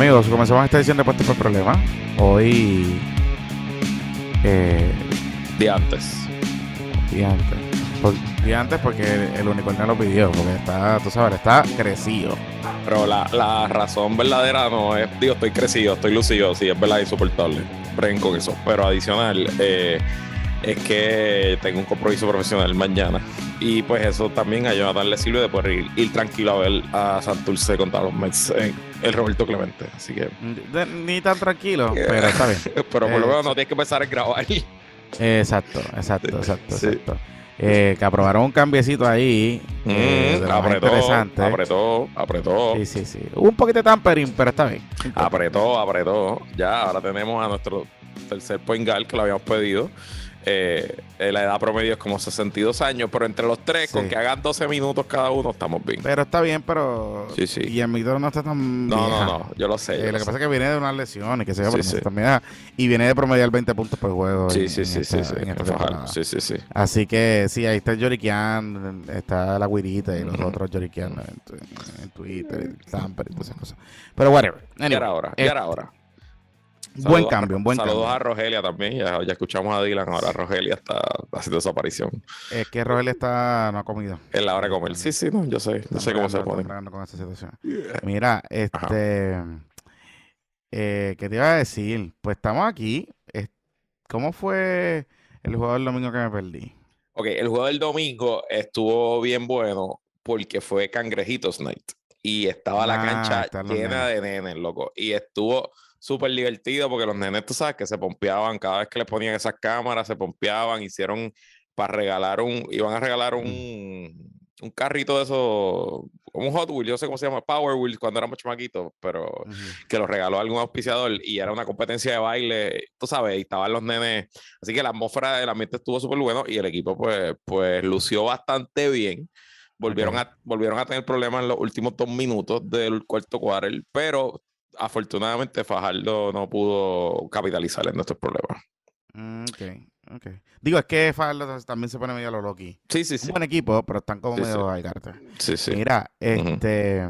Amigos, comenzamos esta edición de Puestos por Problema. Hoy. Eh, de antes. día antes. Por- día antes porque el, el unicornio lo pidió, porque está, tú sabes, está crecido. Pero la, la razón verdadera no es, digo, estoy crecido, estoy lucido, sí, es verdad, insoportable. Bren con eso. Pero adicional, eh, es que tengo un compromiso profesional mañana. Y pues eso también a Jonathan le sirve de poder ir, ir tranquilo a ver a Santurce contra los Mets en el Roberto Clemente. Así que, ni tan tranquilo, pero está bien. pero por lo Eh, menos no tienes que empezar a grabar. Exacto, exacto, exacto, Sí. exacto. Eh, que aprobaron un cambiecito ahí. eh, Mm, más apretó, interesante. apretó, apretó. Sí, sí, sí. Un poquito de tampering, pero está bien. Apretó, apretó. Ya, ahora tenemos a nuestro tercer point guard que lo habíamos pedido. Eh, eh, la edad promedio es como 62 años, pero entre los tres, Sí. con que hagan 12 minutos cada uno, estamos bien. Pero está bien, pero. Sí, sí. Y el Midor no está tan. No, vieja. no, no, yo lo sé. yo Eh, lo que pasa es que viene de una lesión y que se Sí, sí. también y viene de promediar 20 puntos por juego. Sí, en- sí, en sí, esta- sí, sí. en. Sí, sí, sí. Así que sí, ahí está el Yorikian, está la Guirita y los otros Yorikian en, en Twitter, y Tamper y todas esas cosas. Pero whatever. Anyway, era hora, eh, ya buen cambio, un buen Saludos cambio. a Rogelia también. Ya, ya escuchamos a Dylan, ahora Rogelia está haciendo su aparición. Es que Roel está, no ha comido. Es la hora de comer. Sí, sí, no, yo sé, yo sé cómo se pone. están bregando con esa situación. Mira, este, eh, ¿qué te iba a decir? Pues estamos aquí. ¿Cómo fue el juego del domingo que me perdí? Ok, el juego del domingo estuvo bien bueno porque fue Cangrejitos Night y estaba la Ah, cancha llena de nenes, loco. Y estuvo súper divertido porque los nenes, tú sabes, que se pompeaban cada vez que les ponían esas cámaras, se pompeaban, hicieron para regalar un, iban a regalar un, un carrito de esos, como un Hot Wheels, yo no sé cómo se llama, Power Wheels cuando éramos chamaquitos, pero Ujú. que lo regaló algún auspiciador y era una competencia de baile, tú sabes, y estaban los nenes, así que la atmósfera del ambiente estuvo súper bueno y el equipo pues, pues lució bastante bien. Volvieron, a, volvieron a tener problemas en los últimos dos minutos del cuarto quarter, pero afortunadamente Fajardo no pudo capitalizar en nuestros problemas. Mm, Ok, ok. Digo, es que Fajardo también se pone medio a lo loqui. Sí, sí, Es sí. un buen equipo, pero están como Sí, medio sí. garete. Sí, sí. Mira, este.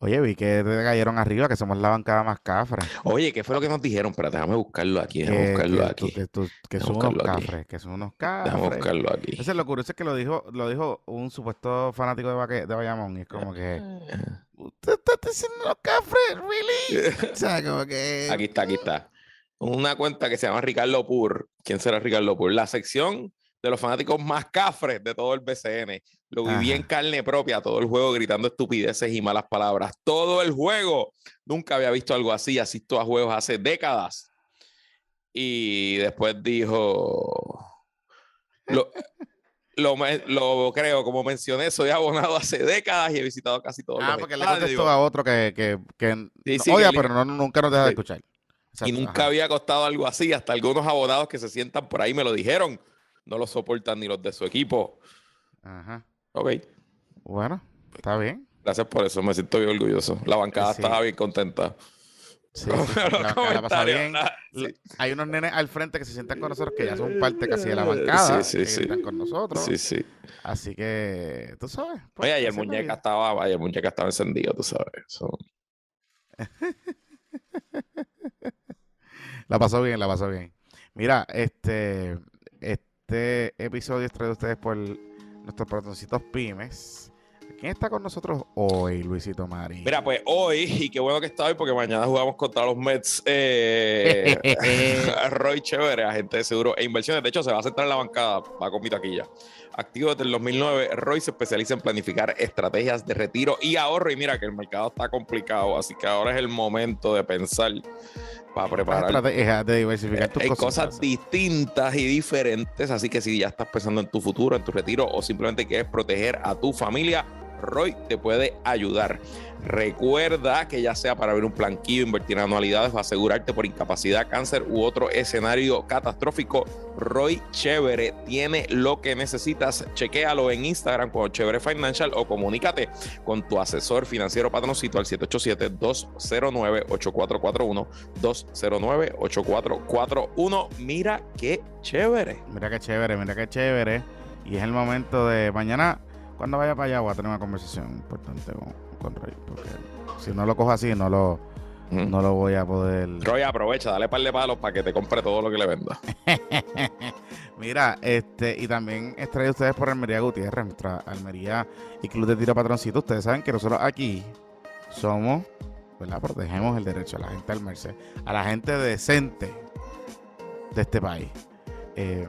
Oye, vi que te cayeron arriba, que somos la bancada más cafre. Oye, ¿qué fue lo que nos dijeron? Espera, déjame buscarlo aquí, déjame Que, buscarlo que, aquí. que, tú- que Déjame son unos cafres, que son unos Déjame cafres. buscarlo aquí. Entonces, lo curioso es que lo dijo, lo dijo un supuesto fanático de, Baque- de Bayamón, y es como que. ¿Usted está diciendo los cafres? ¿Really? O sea, como que. Aquí está, aquí está. Una cuenta que se llama Ricardo Pur. ¿Quién será Ricardo Pur? La sección de los fanáticos más cafres de todo el BCN. Lo viví en carne propia, todo el juego gritando estupideces y malas palabras. Todo el juego. Nunca había visto algo así. Asisto a juegos hace décadas. Y después dijo. Lo, lo, creo, como mencioné, soy abonado hace décadas y he visitado casi todos Ah, los porque le contestó a otro que, que, que Sí, no- sí, odia, que le- pero no, nunca nos deja de escuchar. Y nunca ajá. había costado algo así. Hasta algunos abonados que se sientan por ahí me lo dijeron. No lo soportan ni los de su equipo. Ajá. Ok, Bueno, está bien. gracias por eso. Me siento bien orgulloso. La bancada Sí. estaba bien contenta. Sí, sí, la bancada pasa bien. sí. Hay unos nenes al frente que se sientan con nosotros que ya son parte casi de la bancada. Eh, sí, que sí. gritan con nosotros. Sí, sí. Así que, tú sabes. pues, Oye, ayer muñeca estaba, ayer muñeca estaba encendido, tú sabes. So, La pasó bien, la pasó bien. Mira, este, este episodio es traído a ustedes por nuestros patroncitos pymes. ¿Quién está con nosotros hoy, Luisito Mari? Mira, pues hoy, y qué bueno que está hoy, porque mañana jugamos contra los Mets. Eh, Roy Chévere, agente de seguro e inversiones. De hecho, se va a sentar en la bancada, va con mi taquilla. Activo desde el 2009, Roy se especializa en planificar estrategias de retiro y ahorro. Y mira que el mercado está complicado, así que ahora es el momento de pensar para preparar estrategia de diversificar tus hay cosas. cosas distintas y diferentes, así que si ya estás pensando en tu futuro, en tu retiro o simplemente quieres proteger a tu familia, Roy te puede ayudar. Recuerda que ya sea para ver un planquillo, invertir en anualidades o asegurarte por incapacidad, cáncer u otro escenario catastrófico, Roy Chévere tiene lo que necesitas. Chequéalo en Instagram como Chévere Financial o comunícate con tu asesor financiero patroncito al 787-209-8441. 209-8441. Mira qué chévere. Mira qué chévere, mira qué chévere. Y es el momento de mañana, cuando vaya para allá, voy a tener una conversación importante con, con Roy. Porque si no lo cojo así, no lo, no lo voy a poder. Roy, aprovecha, dale par de palos para que te compre todo lo que le venda. Mira, este, y también es traído ustedes por Almería Gutiérrez, nuestra Almería y Club de Tiro Patroncito. Ustedes saben que nosotros aquí somos, ¿verdad? Protegemos el derecho a la gente al merced, a la gente decente de este país. Eh,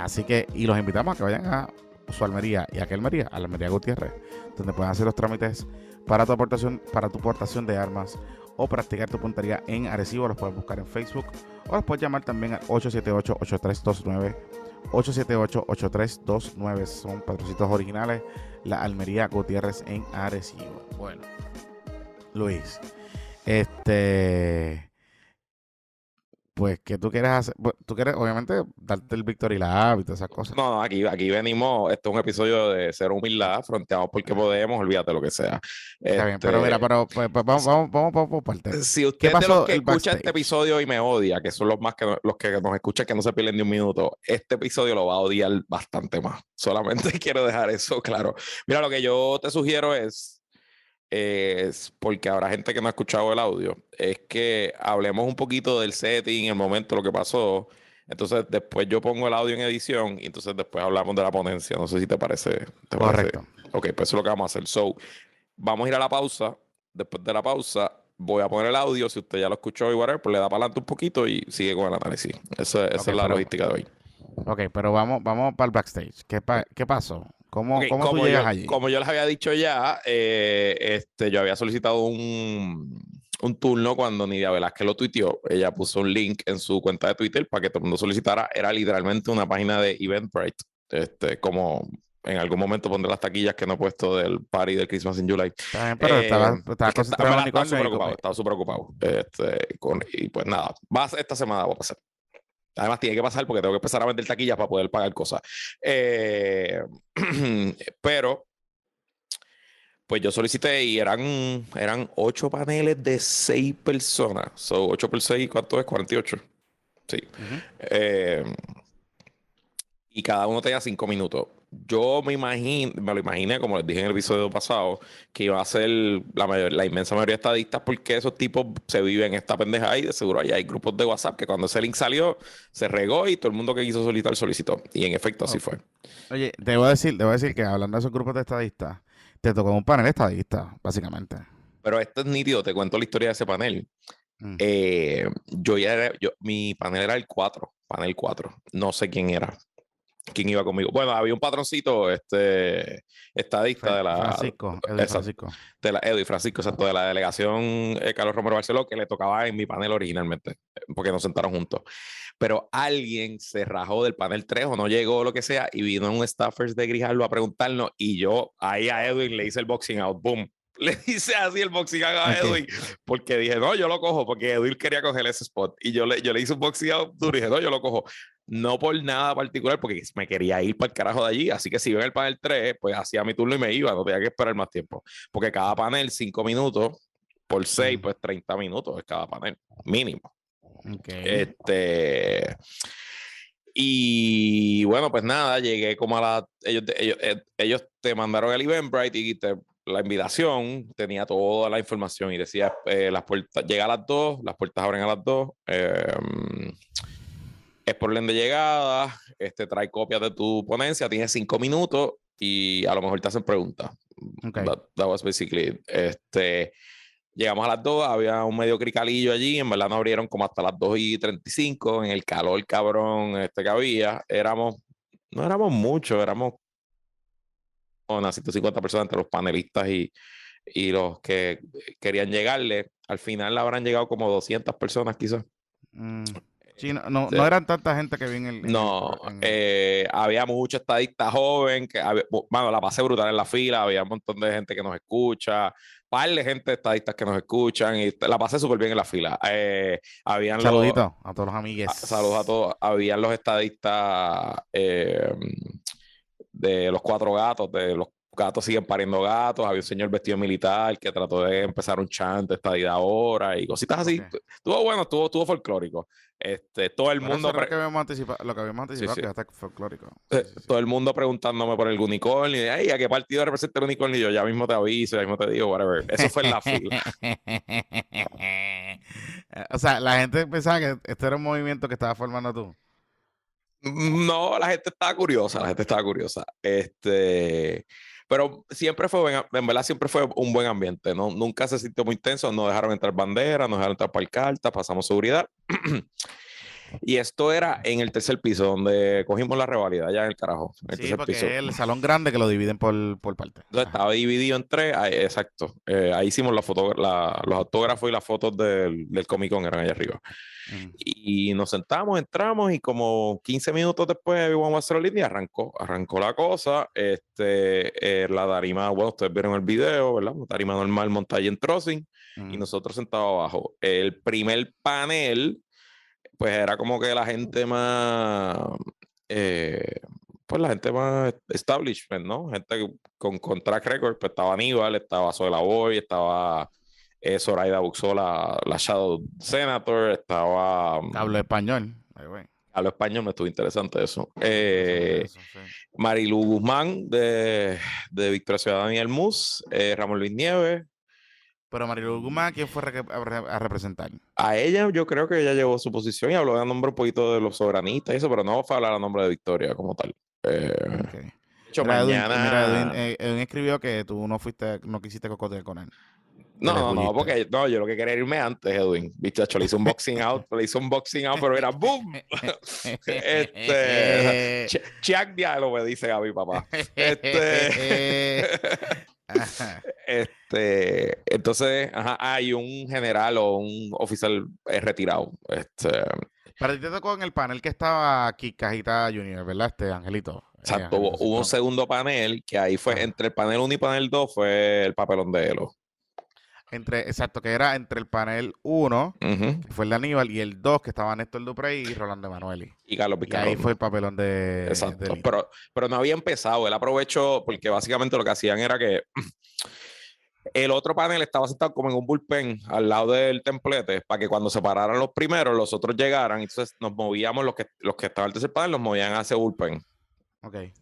así que, y los invitamos a que vayan a su Almería y a qué Almería, Almería Gutiérrez, donde pueden hacer los trámites para tu aportación, para tu portación de armas o practicar tu puntería en Arecibo. Los puedes buscar en Facebook o los puedes llamar también al 878-8329. 878-8329 son patrocitos originales. La Almería Gutiérrez en Arecibo. Bueno, Luis, este. Pues, que tú quieres hacer? Bueno, tú quieres, obviamente, darte el Victory Lab y todas esas cosas. No, no, aquí, aquí venimos, esto es un episodio de cero humildad, fronteamos porque podemos, olvídate lo que sea. Está bien, Este, pero mira, pero pues, pues, vamos, vamos, vamos, vamos por partes. Si usted es de pasó los que escucha backstage? este episodio y me odia, que son los más que los que nos escuchan que no se pierden ni un minuto, este episodio lo va a odiar bastante más. Solamente quiero dejar eso claro. Mira, lo que yo te sugiero es, es porque habrá gente que no ha escuchado el audio, es que hablemos un poquito del setting, el momento, lo que pasó. Entonces, después yo pongo el audio en edición y entonces después hablamos de la ponencia. No sé si te parece. te parece- Correcto. Ok, pues eso es lo que vamos a hacer. So, vamos a ir a la pausa. Después de la pausa, voy a poner el audio. Si usted ya lo escuchó y whatever, pues le da para adelante un poquito y sigue con el análisis. Eso- esa Ok, es la pero- logística de hoy. Ok, pero vamos, vamos para el backstage. ¿Qué, pa- qué pasó? ¿Cómo, Ok, cómo tú como, llegas yo, allí? como yo les había dicho ya, eh, este, yo había solicitado un, un turno cuando Nidia Velázquez lo tuiteó. Ella puso un link en su cuenta de Twitter para que todo el mundo solicitara. Era literalmente una página de Eventbrite. Este, como en algún momento pondré las taquillas que no he puesto del party del Christmas in July. Pero Eh, estaba, es que estaba estaba unicornio súper ocupado, estaba súper ocupado. Este, con- y pues nada, va a ser- esta semana va a pasar. Además, tiene que pasar porque tengo que empezar a vender taquillas para poder pagar cosas. Eh, pero, pues yo solicité y eran, eran ocho paneles de seis personas. So, 8 por 6, ¿cuánto es? 48. Sí. Ujú. Eh, y cada uno tenía cinco minutos. Yo me imagino, me lo imaginé, como les dije en el episodio pasado, que iba a ser la, mayor- la inmensa mayoría de estadistas porque esos tipos se viven esta pendeja y de seguro allá hay grupos de WhatsApp que cuando ese link salió se regó y todo el mundo que quiso solicitar solicitó. Y en efecto así fue. Oye, te voy a decir, te voy a decir que hablando de esos grupos de estadistas, te tocó un panel estadista, básicamente. Pero esto es nítido, te cuento la historia de ese panel. Mm. Eh, yo ya era, yo, mi panel era el 4, panel 4. No sé quién era, quién iba conmigo. Bueno, había un patroncito, este, estadista de la, Francisco, Edwin. Francisco. de la y Francisco, exacto, de la delegación eh, Carlos Romero Barceló, que le tocaba en mi panel originalmente, porque nos sentaron juntos. Pero alguien se rajó del panel 3 o no llegó, lo que sea, y vino un staffers de Grijalbo a preguntarnos, y yo ahí a Edwin le hice el boxing out, boom. Le hice así el boxing a. Edwin, porque dije, no, yo lo cojo, porque Edwin quería coger ese spot. Y yo le, yo le hice un boxing out duro y dije, no, yo lo cojo. No por nada particular, porque me quería ir para el carajo de allí. Así que si ven el panel 3, pues hacía mi turno y me iba, no tenía que esperar más tiempo. Porque cada panel, 5 minutos, por 6, Ujú. pues 30 minutos es cada panel, mínimo. Ok. Este. Y bueno, pues nada, llegué como a la. Ellos, ellos, eh, ellos te mandaron el Eventbrite y te, la invitación tenía toda la información y decía: eh, las puertas, llega a las 2, las puertas abren a las 2. eh, es por orden de llegada, este, trae copias de tu ponencia, tienes 5 minutos y a lo mejor te hacen preguntas. Ok. That, that was basically it. Este, llegamos a las 2, había un medio cricalillo allí, en verdad no abrieron como hasta las 2 y 35, en el calor cabrón este que había, éramos, no éramos muchos, éramos unas 150 personas entre los panelistas y, y los que querían llegarle. Al final habrán llegado como 200 personas quizás. Mm. Sí, no, no, Sí. no eran tanta gente que vi en el. No, en el- eh, había mucho estadista joven, que había, bueno, la pasé brutal en la fila, había un montón de gente que nos escucha, par de gente estadistas que nos escuchan y la pasé súper bien en la fila. Eh, habían Saluditos a todos los amigues. a- saludos a todos. Habían los estadistas eh, de los cuatro gatos, de los gatos siguen pariendo gatos, había un señor vestido militar que trató de empezar un chante, estadía ahora y cositas así. Ok. Estuvo bueno, estuvo, estuvo folclórico. Este, todo el Pero mundo... eso lo que habíamos anticipado, lo que habíamos anticipado sí. que está folclórico. eh, Sí, sí, sí. todo el mundo preguntándome por el unicornio, y, "Ey, ¿a qué partido representa el unicornio? Y yo ya mismo te aviso, ya mismo te digo, whatever. Eso fue en la fila. o sea, la gente pensaba que este era un movimiento que estabas formando tú. No, la gente estaba curiosa, la gente estaba curiosa. Este, pero siempre fue, en verdad, siempre fue un buen ambiente, ¿no? Nunca se sintió muy tenso, no dejaron entrar banderas, no dejaron entrar cartas, pasamos seguridad. Y esto era en el tercer piso, donde cogimos la rivalidad, ya en el carajo, en el Sí, tercer porque piso. es el salón grande que lo dividen por, por parte. Entonces Ajá. estaba dividido en tres, ahí- exacto. Eh, ahí hicimos la foto, la- los autógrafos y las fotos del, del Comic Con, eran allá arriba. Mm. Y nos sentamos, entramos y como 15 minutos después de One Línea arrancó, arrancó la cosa. Este, eh, la tarima, bueno, ustedes vieron el video, ¿verdad? Una tarima normal montada ahí en Trossing y Mm. nosotros sentados abajo. El primer panel, pues era como que la gente más, eh, pues la gente más establishment, ¿no? Gente con, con track record, pues estaba Aníbal, estaba Zoe Boy, estaba eh, Zoraida Buxola, la Shadow Senator, estaba um, Hablo español. Ay, güey. Hablo español, me estuvo interesante eso. Eh, sí. Marilu Guzmán de, de Victoria Ciudadana y MUS, eh, Ramón Luis Nieves. Pero Marilu Guzmán, ¿quién fue a, re- a representar? A ella yo creo que ella llevó su posición y habló a nombre un poquito de los soberanistas y eso, pero no fue a hablar a nombre de Victoria como tal. Eh, Ok. de hecho, Mira, Edwin, mañana... mira, Edwin, eh, Edwin escribió que tú no fuiste, no quisiste cocotear con él. No, no, no, porque no, yo lo que quería irme antes, Edwin. Viste, le hice un boxing out, le hice un boxing out, pero era boom. Este, Ch- Chuck Diallo me dice a mi papá. Este. este, entonces, ajá, hay un general o un oficial eh, retirado. Este, Para ti te tocó en el panel que estaba aquí Cajita Junior, ¿verdad? Este Angelito. Eh, exacto, hubo, un segundo panel que ahí fue entre el panel 1 y panel 2 fue el papelón de Elo. Entre, exacto, que era entre el panel 1, Ujú, que fue el de Aníbal, y el 2, que estaba Néstor Duprey y Rolando Emanueli. Y Carlos Y ahí Picarón. fue el papelón de. Exacto, de pero, pero no había empezado. Él aprovechó porque básicamente lo que hacían era que el otro panel estaba sentado como en un bullpen al lado del templete para que cuando se pararan los primeros, los otros llegaran. Entonces nos movíamos, los que, los que estaban en el tercer panel, nos movían a ese bullpen.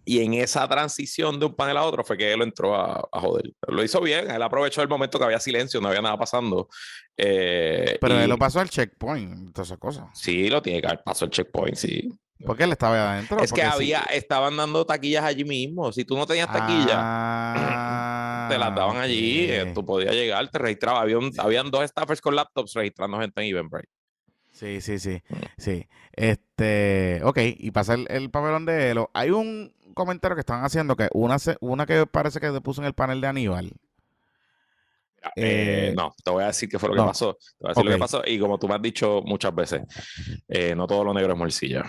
Y en esa transición de un panel a otro fue que él entró a, a joder. Lo hizo bien, él aprovechó el momento que había silencio, no había nada pasando. Eh, Pero y él lo pasó al checkpoint, todas esas cosas. Sí, lo tiene que haber pasado el checkpoint, sí. Porque él estaba ahí adentro. Es que sí. había, estaban dando taquillas allí mismo. Si tú no tenías taquilla, te las daban Ah, allí, eh, tú podías llegar, te. Había un- habían dos staffers con laptops registrando gente en Eventbrite. Sí, sí, sí. Sí. Este, ok, y pasa el, el papelón de Elo. Hay un comentario que estaban haciendo que una, se- una que parece que se puso en el panel de Aníbal. Eh, Eh, no, te voy a decir qué fue lo no. que pasó. Te voy a decir lo que pasó. Y como tú me has dicho muchas veces, eh, no todo lo negro es morcilla.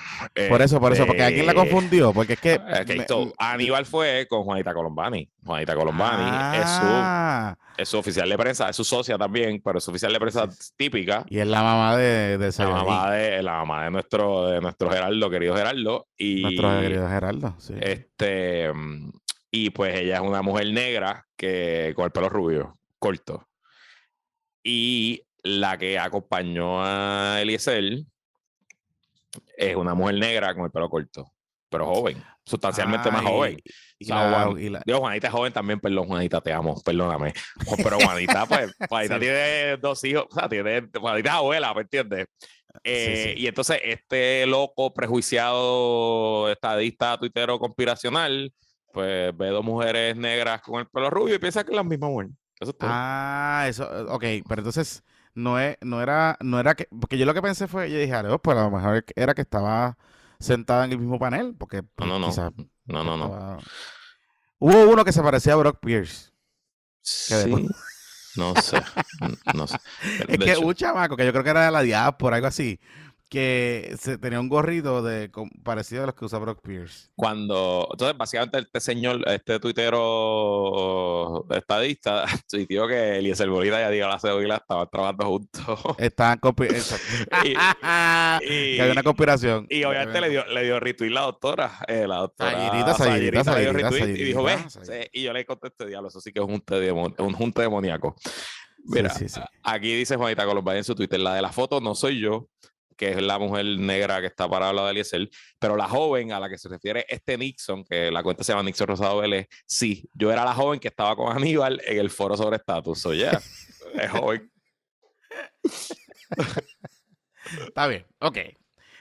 Por eso, por eso, porque alguien la Este, confundió, porque es que... me- so, Aníbal fue con Juanita Colombani. Juanita Colombani es, Ah, su, es su oficial de prensa, es su socia también, pero es su oficial de prensa típica. y es la mamá de, de La mamá de, la mamá de nuestro, de nuestro Gerardo, querido Gerardo. Y, nuestro querido Gerardo. Sí. este, y pues ella es una mujer negra que con el pelo rubio, corto. Y la que acompañó a Eliezer es una mujer negra con el pelo corto, pero joven, sustancialmente más joven. Y, O sea, la- Juan- y la- Digo, Juanita es joven también, perdón, Juanita, te amo, perdóname. Pero Juanita, pues, Juanita Sí. tiene dos hijos, o sea, tiene, Juanita es abuela, ¿me entiendes? Eh, sí. Y entonces este loco prejuiciado, estadista, tuitero, conspiracional, pues ve dos mujeres negras con el pelo rubio y piensa que es la misma mujer. Eso es todo. Ah, eso, eh, ok, pero entonces no, es, no era, no era que, porque yo lo que pensé fue, yo dije, "Ah, pues a lo mejor era que estaba sentada en el mismo panel, porque no, no. quizás no, no, no. estaba- Hubo uno que se parecía a Brock Pierce. Sí, después- no sé, no sé. Es que hecho, un chamaco que yo creo que era de la diáspora, algo así, que se tenía un gorrito de parecido a los que usa Brock Pierce. Cuando, entonces, básicamente, este señor, este tuitero estadista, tuiteó que Eliezer Bolita y Adiós la Cebolla estaban trabajando juntos. Estaban exacto. Y- que había una conspiración. Y obviamente le dio, le dio retweet la doctora, eh, la doctora Sayirita, Sayirita, Sayirita le dio retweet y dijo, ve, Sayirita, Sayirita. sí", y yo le contesté, diablo, eso sí que es un junte, demon- un junte demoníaco. Mira, sí, sí. aquí dice Juanita Colombia en su Twitter, la de la foto no soy yo, que es la mujer negra que está para hablar de Eliezer, pero la joven a la que se refiere este Nixon, que la cuenta se llama Nixon Rosado Vélez, sí, yo era la joven que estaba con Aníbal en el foro sobre estatus, so yeah, es joven. Está bien, ok.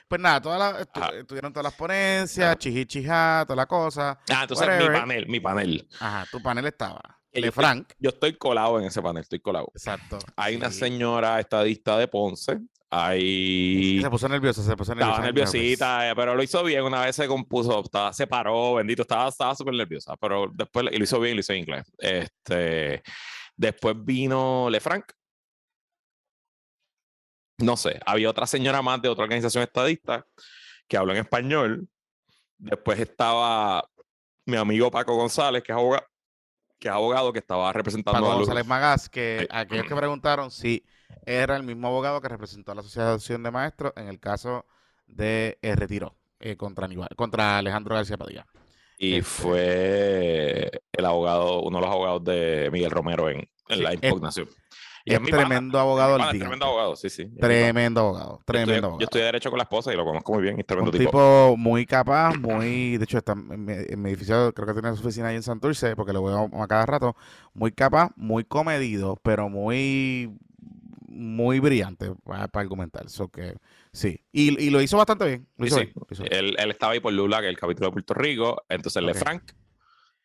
Pues nada, todas las, estu- estuvieron todas las ponencias, chiji chijá, toda la cosa. Ah, entonces mi panel, mi panel. Ajá, tu panel estaba. Que De yo estoy- Frank. Yo estoy colado en ese panel, estoy colado. Exacto. Hay una señora estadista de Ponce, hay... Se puso nerviosa, se puso nerviosa. Estaba nerviosita, eh, pero lo hizo bien. Una vez se compuso, estaba, se paró, bendito, estaba estaba súper nerviosa, pero después y lo hizo bien, lo hizo en inglés. Este, después vino Lefranc. No sé, había otra señora más de otra organización estadista que habló en español. Después estaba mi amigo Paco González, que es abogado, que, es abogado, que estaba representando Paco a González Magás, que aquellos que preguntaron si era el mismo abogado que representó a la Asociación de Maestros en el caso de eh, retiro eh, contra, Aníbal- contra Alejandro García Padilla. Y Este- fue el abogado, uno de los abogados de Miguel Romero en, en Sí, la impugnación. Y Es pana, tremendo abogado pana, el es tremendo abogado, sí, sí. Tremendo abogado, Yo tremendo estudié- abogado. Yo estudié Derecho con la esposa y lo conozco muy bien. es tremendo Un tipo. tipo muy capaz, muy, de hecho, está en mi, en mi edificio, creo que tiene su oficina ahí en Santurce, porque lo veo a cada rato, muy capaz, muy comedido, pero muy, muy brillante para, para argumentar. So que, sí, y, y lo hizo bastante bien. Lo hizo sí. bien, lo hizo bien. Él, él estaba ahí por Lula, que es el capítulo de Puerto Rico. Entonces, Ok. Lefranc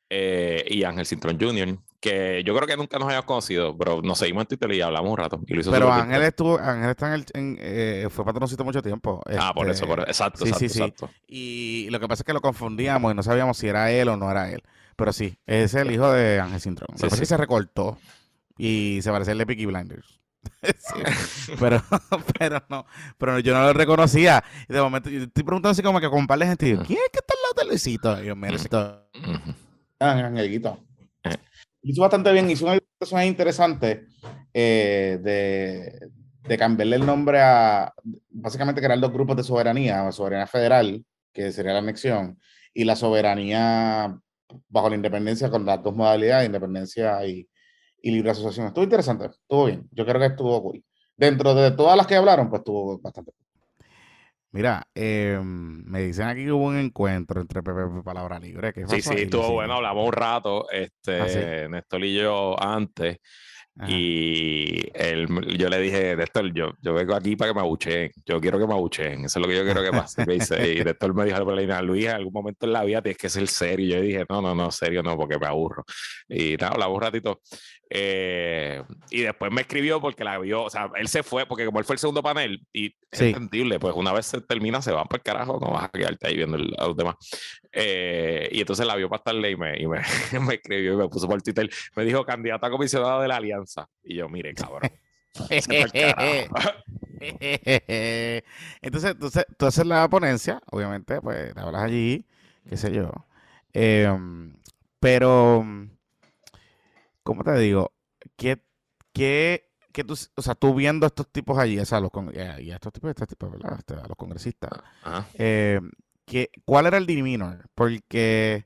eh, y Ángel Cintrón Jr., que yo creo que nunca nos habíamos conocido, pero nos seguimos en Twitter y hablamos un rato. Y lo hizo Pero bien. Ángel estuvo, Ángel está en el, en, eh, fue patroncito mucho tiempo. Ah, por eso, este, por eso. Exacto, sí, exacto, sí, exacto. Y lo que pasa es que lo confundíamos y no sabíamos si era él o no era él. Pero sí, es el hijo de Ángel Cintrón. Sí, sí. se recortó y se parece al de Peaky Blinders. Sí, pero, pero no, pero yo no lo reconocía. Y de momento, yo estoy preguntando así como que con un par de gente, yo, ¿quién es que está al lado de Luisito? Y yo, mira, Luisito. Ujú. Ah, Angelito. Eh. Hizo bastante bien, hizo una personaje interesante eh, de, de cambiarle el nombre a, básicamente crear dos grupos de soberanía, la soberanía federal, que sería la anexión, y la soberanía bajo la independencia con las dos modalidades, independencia y, y libre asociación. Estuvo interesante, estuvo bien, yo creo que estuvo cool. Dentro de todas las que hablaron, pues estuvo bastante. Mira, eh, me dicen aquí que hubo un encuentro entre Pepe y Palabra Libre. ¿Qué Sí, sí, estuvo bueno. Hablamos un rato, este, Ah, sí. Néstor y yo antes. Ajá. Y él, yo le dije, Néstor, yo, yo vengo aquí para que me abucheen. Yo quiero que me abucheen. Eso es lo que yo quiero que pase. Me dice, y Néstor me dijo, Luis, en algún momento en la vida tienes que ser serio. Y yo dije, no, no, no, serio no, porque me aburro. Y nada, hablamos un ratito. Eh, y después me escribió porque la vio, o sea, él se fue, porque como él fue el segundo panel, y es Sí. entendible, pues una vez se termina, se van para el carajo, no vas a quedarte ahí viendo el- a los demás. Eh, y entonces la vio para estarle y me, y me, me escribió y me puso por Twitter. Me dijo candidato a comisionado de la alianza. Y yo, mire, cabrón. vete pa'l carajo". Entonces, entonces, tú haces la ponencia, obviamente, pues hablas allí, qué sé yo. Em, pero, ¿cómo te digo? ¿Qué, qué, qué tú, o sea, tú viendo a estos tipos allí, o sea, los, con- y a y a estos tipos, estos tipos, ¿verdad? Este, a los congresistas, eh, ¿qué- ¿cuál era el demeanor? Porque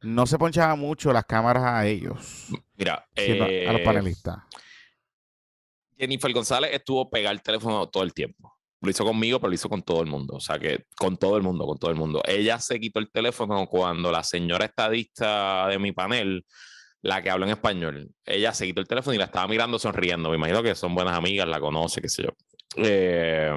no se ponchaba mucho las cámaras a ellos, Mira, a los eh, panelistas. Jennifer González estuvo pegada al teléfono todo el tiempo. Lo hizo conmigo, pero lo hizo con todo el mundo. O sea que con todo el mundo, con todo el mundo. Ella se quitó el teléfono cuando la señora estadista de mi panel, la que habla en español, ella se quitó el teléfono y la estaba mirando sonriendo. Me imagino que son buenas amigas, la conoce, qué sé yo. Eh,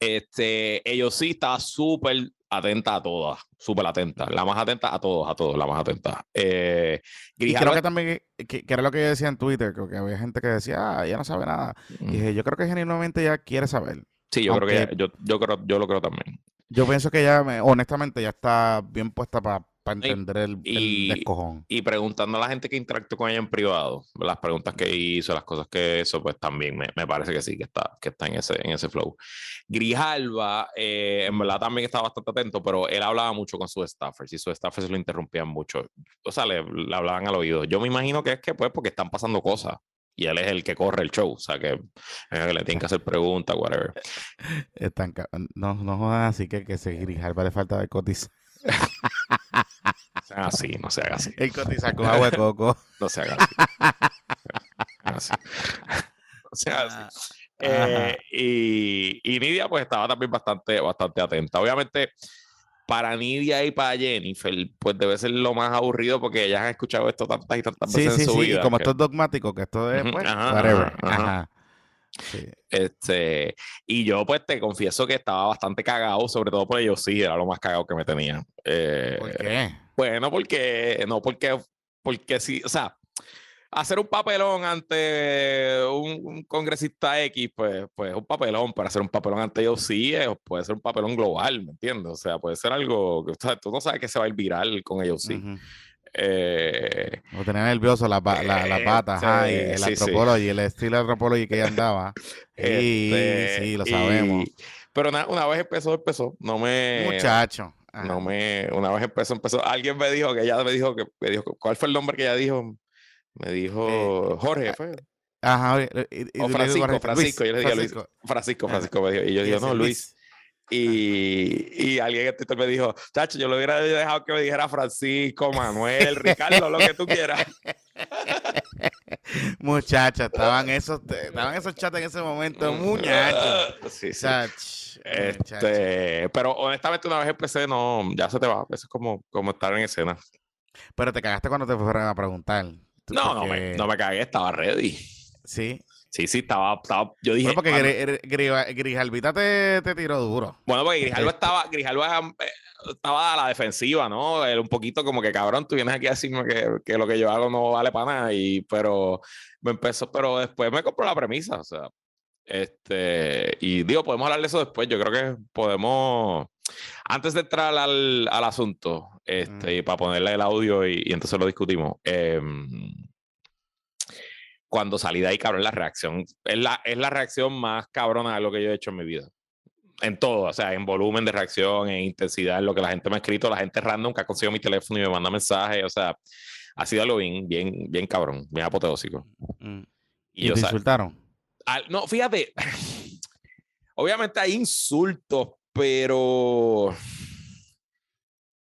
este, ellos sí estaba súper atenta a todas, súper atenta, la más atenta a todos, a todos, la más atenta. Eh, Y creo que también, que, que era lo que yo decía en Twitter, que, había gente que decía, ah, ella no sabe nada. Y dije, yo creo que genuinamente ella quiere saber. Sí, yo creo que ella- yo, yo creo, yo lo creo también. Yo pienso que ella, me- honestamente, ya está bien puesta para entender el, y- el descojón. Y preguntando a la gente que interactuó con ella en privado, las preguntas que hizo, las cosas que hizo, pues también me, me parece que sí, que está, que está en, ese, en ese flow. Grijalva, eh, en verdad también estaba bastante atento, pero él hablaba mucho con sus staffers y sus staffers lo interrumpían mucho. O sea, le, le hablaban al oído. Yo me imagino que es que, pues, porque están pasando cosas. Y él es el que corre el show, o sea que, eh, le tienen que hacer preguntas, whatever. Están no, no jodan así que, que se Grijalva le falta de cotizar. No sean así, no se haga así. El cotizar con agua de coco. No se haga así. No se haga así. No se haga así. Eh, y, y Nidia pues estaba también bastante, bastante atenta. Obviamente para Nidia y para Jennifer pues debe ser lo más aburrido porque ellas han escuchado esto tantas y tantas Sí, veces sí, en su sí. vida. Y como que- esto es dogmático, que esto es, pues, ajá, whatever. ajá, ajá. Sí. Este, y yo pues te confieso que estaba bastante cagado, sobre todo por ellos sí, era lo más cagado que me tenía. Eh, ¿Por qué? Bueno, porque, no, porque, porque sí, o sea, hacer un papelón ante un, un congresista X, pues, pues es un papelón, para hacer un papelón ante ellos sí, puede ser un papelón global, ¿me entiendes? O sea, puede ser algo, que, o sea, tú no sabes que se va a ir viral con ellos sí. Eh, Lo tenía nervioso pa- la, las patas, ajá, y Este, el sí, sí. antropology, el estilo antropology que ella andaba. Este, sí, lo y- sabemos. pero nada, una vez empezó, empezó. No me. Muchacho. Ajá. No me, una vez empezó, empezó. Alguien me dijo que ella me dijo que, me dijo, ¿cuál fue el nombre que ella dijo? Me dijo Jorge, fue. Ajá, y- y- y O Francisco, Luis, Francisco, yo le dije a Luis. Francisco. Francisco. Francisco me dijo. Y yo Y digo, no, Luis. Y, y alguien en Twitter me dijo, chacho, yo lo hubiera dejado que me dijera Francisco, Manuel, Ricardo, lo que tú quieras. Muchacha, estaban esos, estaban esos chats en ese momento, muchachos. Sí, sí. Chach, muchacho. Este, pero honestamente una vez empecé, no, ya se te va. Eso es como, como estar en escena. Pero te cagaste cuando te fueron a preguntar. No, no me, no me cagué, estaba ready. Sí. Sí, sí, estaba, estaba yo dije, Bueno, porque "Mano". Gri- Gri- Grijalvita te, te tiró duro. bueno, porque Grijalva estaba, Grijalva eh, estaba a la defensiva, ¿no? Él un poquito como que cabrón, tú vienes aquí a decirme que, que lo que yo hago no vale para nada, y pero me empezó, pero después me compró la premisa, o sea, este, y digo, podemos hablar de eso después, yo creo que podemos, antes de entrar al, al asunto, este, y para ponerle el audio y, y entonces lo discutimos, em, cuando salí de ahí, cabrón, la reacción es la, es la reacción más cabrona de lo que yo he hecho en mi vida. En todo, o sea, en volumen de reacción, en intensidad, en lo que la gente me ha escrito, la gente random que ha conseguido mi teléfono y me manda mensajes, o sea, ha sido algo bien, bien, bien cabrón, bien apoteósico. Mm. Y, Y, yo, te o sea, insultaron. al- no, fíjate, obviamente hay insultos, pero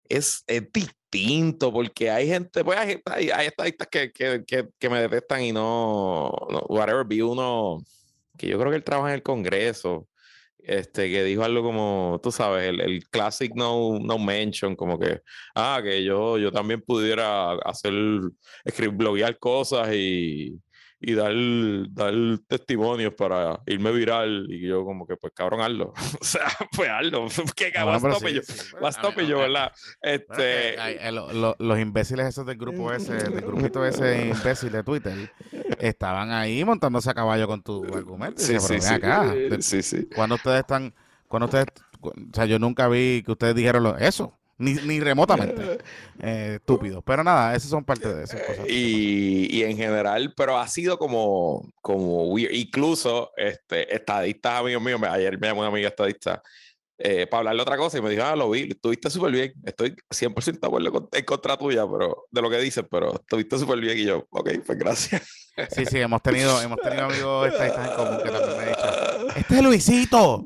es, es distinto porque hay gente, pues hay, hay, hay estadistas que, que, que, que me detestan y no, no, whatever, vi uno que yo creo que él trabaja en el Congreso, este, que dijo algo como, tú sabes, el, el classic no, no mention, como que, ah, que yo, yo también pudiera hacer, escribir, bloguear cosas y, y dar, dar testimonios para irme viral. Y yo, como que, pues cabrón, hazlo. o sea, pues hazlo. Ah, vas bueno, sí, yo. sí, bueno, Vas a mí- tope yo, ¿verdad? Este. lo- lo- los imbéciles esos del grupo ese, del grupito ese imbécil de Twitter, estaban ahí montándose a caballo con tu argumento. Sí, sí, sí. acá, de- Sí, sí. cuando ustedes están, cuando ustedes, o sea, yo nunca vi que ustedes dijeron lo- eso, ni, ni remotamente, eh, estúpidos. Pero nada, esas son parte de esas cosas. Y, y en general, pero ha sido como, como weird. Incluso este, estadistas amigos míos, me- ayer me llamó una amiga estadista eh, para hablarle otra cosa y me dijo, ah, lo vi, estuviste súper bien. Estoy 100% de acuerdo con, en contra tuya, pero de lo que dices, pero estuviste súper bien. Y yo, ok, pues gracias. Sí, sí, hemos tenido, hemos tenido amigos estadistas en común que también este es Luisito,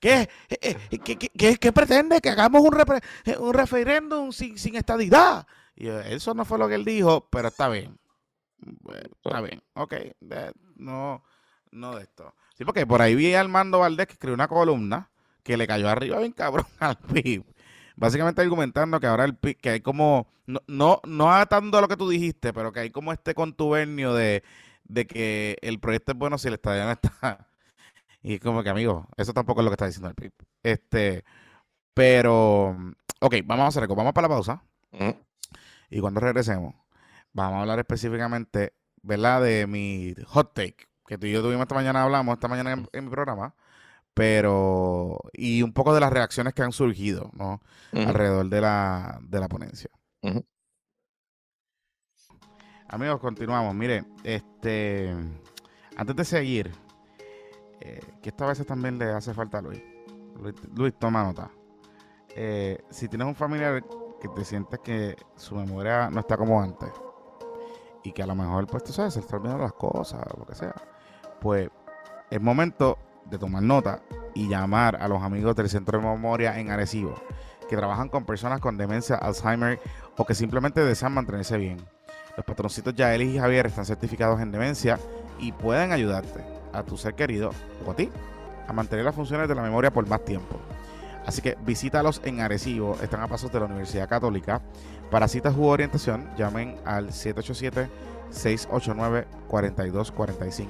¿qué, eh, eh, qué, qué- qué- pretende? Que hagamos un, repre- un referéndum sin, sin estadidad. Y eso no fue lo que él dijo, pero está bien. Está bien, ok, no, no de esto. Sí, porque por ahí vi a Armando Valdés que escribió una columna que le cayó arriba bien cabrón al PIB. Básicamente argumentando que ahora el PIB, que hay como, no, no, no atando a lo que tú dijiste, pero que hay como este contubernio de, de que el proyecto es bueno si el estadio está. Y como que, amigo, eso tampoco es lo que está diciendo el PIB. Este, pero, ok, vamos a hacer algo, vamos para la pausa. Y cuando regresemos, vamos a hablar específicamente, ¿verdad? De mi hot take, que tú y yo tuvimos esta mañana, hablamos esta mañana en, en mi programa. pero y un poco de las reacciones que han surgido ¿no? Alrededor de la, de la ponencia. Amigos, continuamos. Mire, este, antes de seguir, eh, que esta vez también le hace falta a Luis. Luis, toma nota. Eh, si tienes un familiar que te sientes que su memoria no está como antes y que a lo mejor, pues tú sabes, se está olvidando las cosas, lo que sea, pues es momento de tomar nota y llamar a los amigos del Centro de Memoria en Arecibo, que trabajan con personas con demencia, Alzheimer o que simplemente desean mantenerse bien. Los patroncitos Yaelis y Javier están certificados en demencia y pueden ayudarte a tu ser querido o a ti a mantener las funciones de la memoria por más tiempo. Así que visítalos en Arecibo, están a pasos de la Universidad Católica. Para citas u orientación, llamen al 787-689-4245.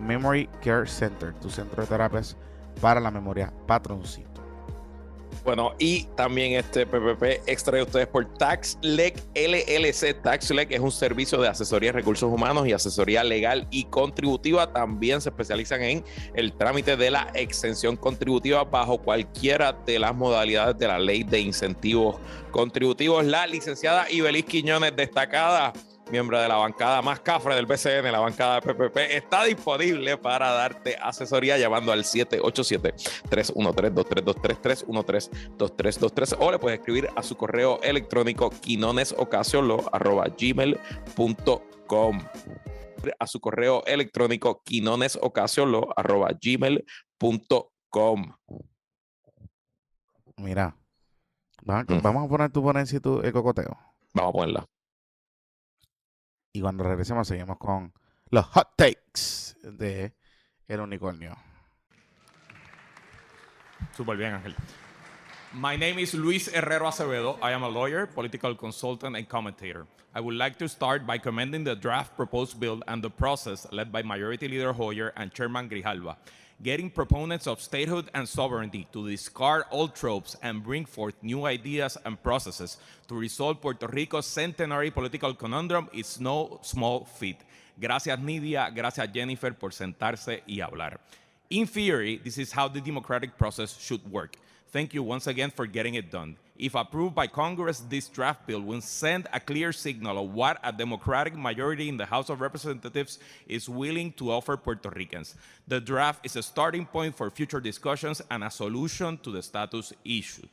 Memory Care Center, tu centro de terapias para la memoria patroncito. Bueno, y también este PPP extrae a ustedes por TaxLec LLC. TaxLec es un servicio de asesoría de recursos humanos y asesoría legal y contributiva. También se especializan en el trámite de la exención contributiva bajo cualquiera de las modalidades de la ley de incentivos contributivos. La licenciada Ibeliz Quiñones, destacada miembro de la bancada más cafre del BCN, la bancada de PPP, está disponible para darte asesoría llamando al 787-313-2323, 313-2323 o le puedes escribir a su correo electrónico quinonesocasiolo.gmail.com a su correo electrónico quinonesocasiolo.gmail.com Mira, vamos, Mm. vamos a poner tu ponencia y tu el cocoteo. Vamos a ponerla. Y cuando regresemos seguimos con los hot takes de El Unicornio. Súper bien, Ángel. My name is Luis Herrero Acevedo. I am a lawyer, political consultant, and commentator. I would like to start by commending the draft proposed bill and the process led by Majority Leader Hoyer and Chairman Grijalva, getting proponents of statehood and sovereignty to discard old tropes and bring forth new ideas and processes to resolve Puerto Rico's centenary political conundrum is no small feat. Gracias, Nidia. Gracias, Jennifer, por sentarse y hablar. In theory, this is how the democratic process should work. Thank you once again for getting it done. If approved by Congress, this draft bill will send a clear signal of what a democratic majority in the House of Representatives is willing to offer Puerto Ricans. The draft is a starting point for future discussions and a solution to the status issue.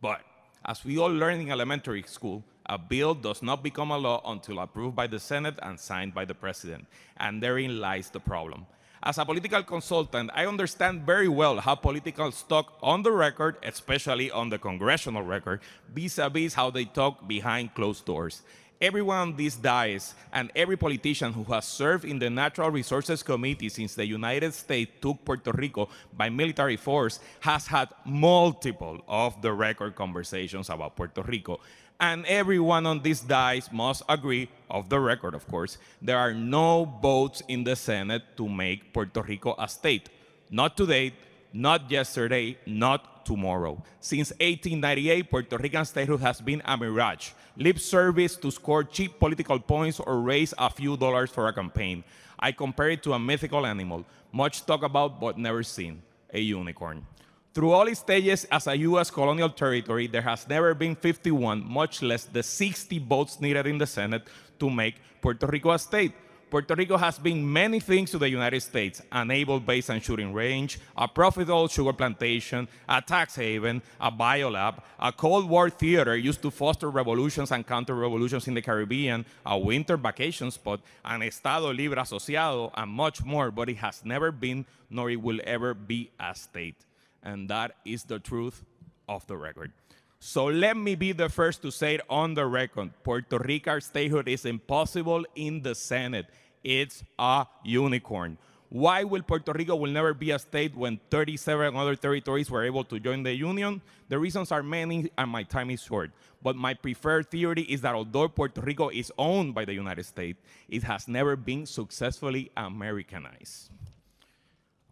But as we all learned in elementary school, a bill does not become a law until approved by the Senate and signed by the President. And therein lies the problem. As a political consultant, I understand very well how political talk on the record, especially on the congressional record, vis a vis how they talk behind closed doors. Everyone on this dais and every politician who has served in the Natural Resources Committee since the United States took Puerto Rico by military force has had multiple off the record conversations about Puerto Rico. And everyone on this dais must agree, of the record, of course, there are no votes in the Senate to make Puerto Rico a state. Not today, not yesterday, not tomorrow. Since 1898, Puerto Rican statehood has been a mirage, lip service to score cheap political points or raise a few dollars for a campaign. I compare it to a mythical animal, much talked about but never seen, a unicorn. Through all its stages as a U.S. colonial territory, there has never been 51, much less the 60 votes needed in the Senate to make Puerto Rico a state. Puerto Rico has been many things to the United States a naval base and shooting range, a profitable sugar plantation, a tax haven, a biolab, a Cold War theater used to foster revolutions and counter revolutions in the Caribbean, a winter vacation spot, an Estado Libre Asociado, and much more, but it has never been nor it will ever be a state. And that is the truth of the record. So let me be the first to say it on the record. Puerto Rico statehood is impossible in the Senate. It's a unicorn. Why will Puerto Rico will never be a state when 37 other territories were able to join the union? The reasons are many and my time is short. But my preferred theory is that although Puerto Rico is owned by the United States, it has never been successfully Americanized.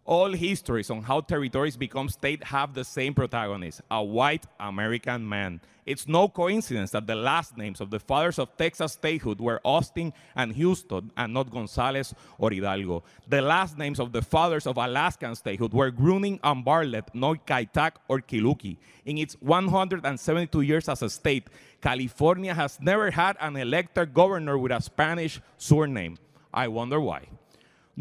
All histories on how territories become state have the same protagonist, a white American man. It's no coincidence that the last names of the fathers of Texas statehood were Austin and Houston and not Gonzalez or Hidalgo. The last names of the fathers of Alaskan statehood were Gruning and Bartlett, not Kaitak or Kiluki. In its 172 years as a state, California has never had an elected governor with a Spanish surname. I wonder why.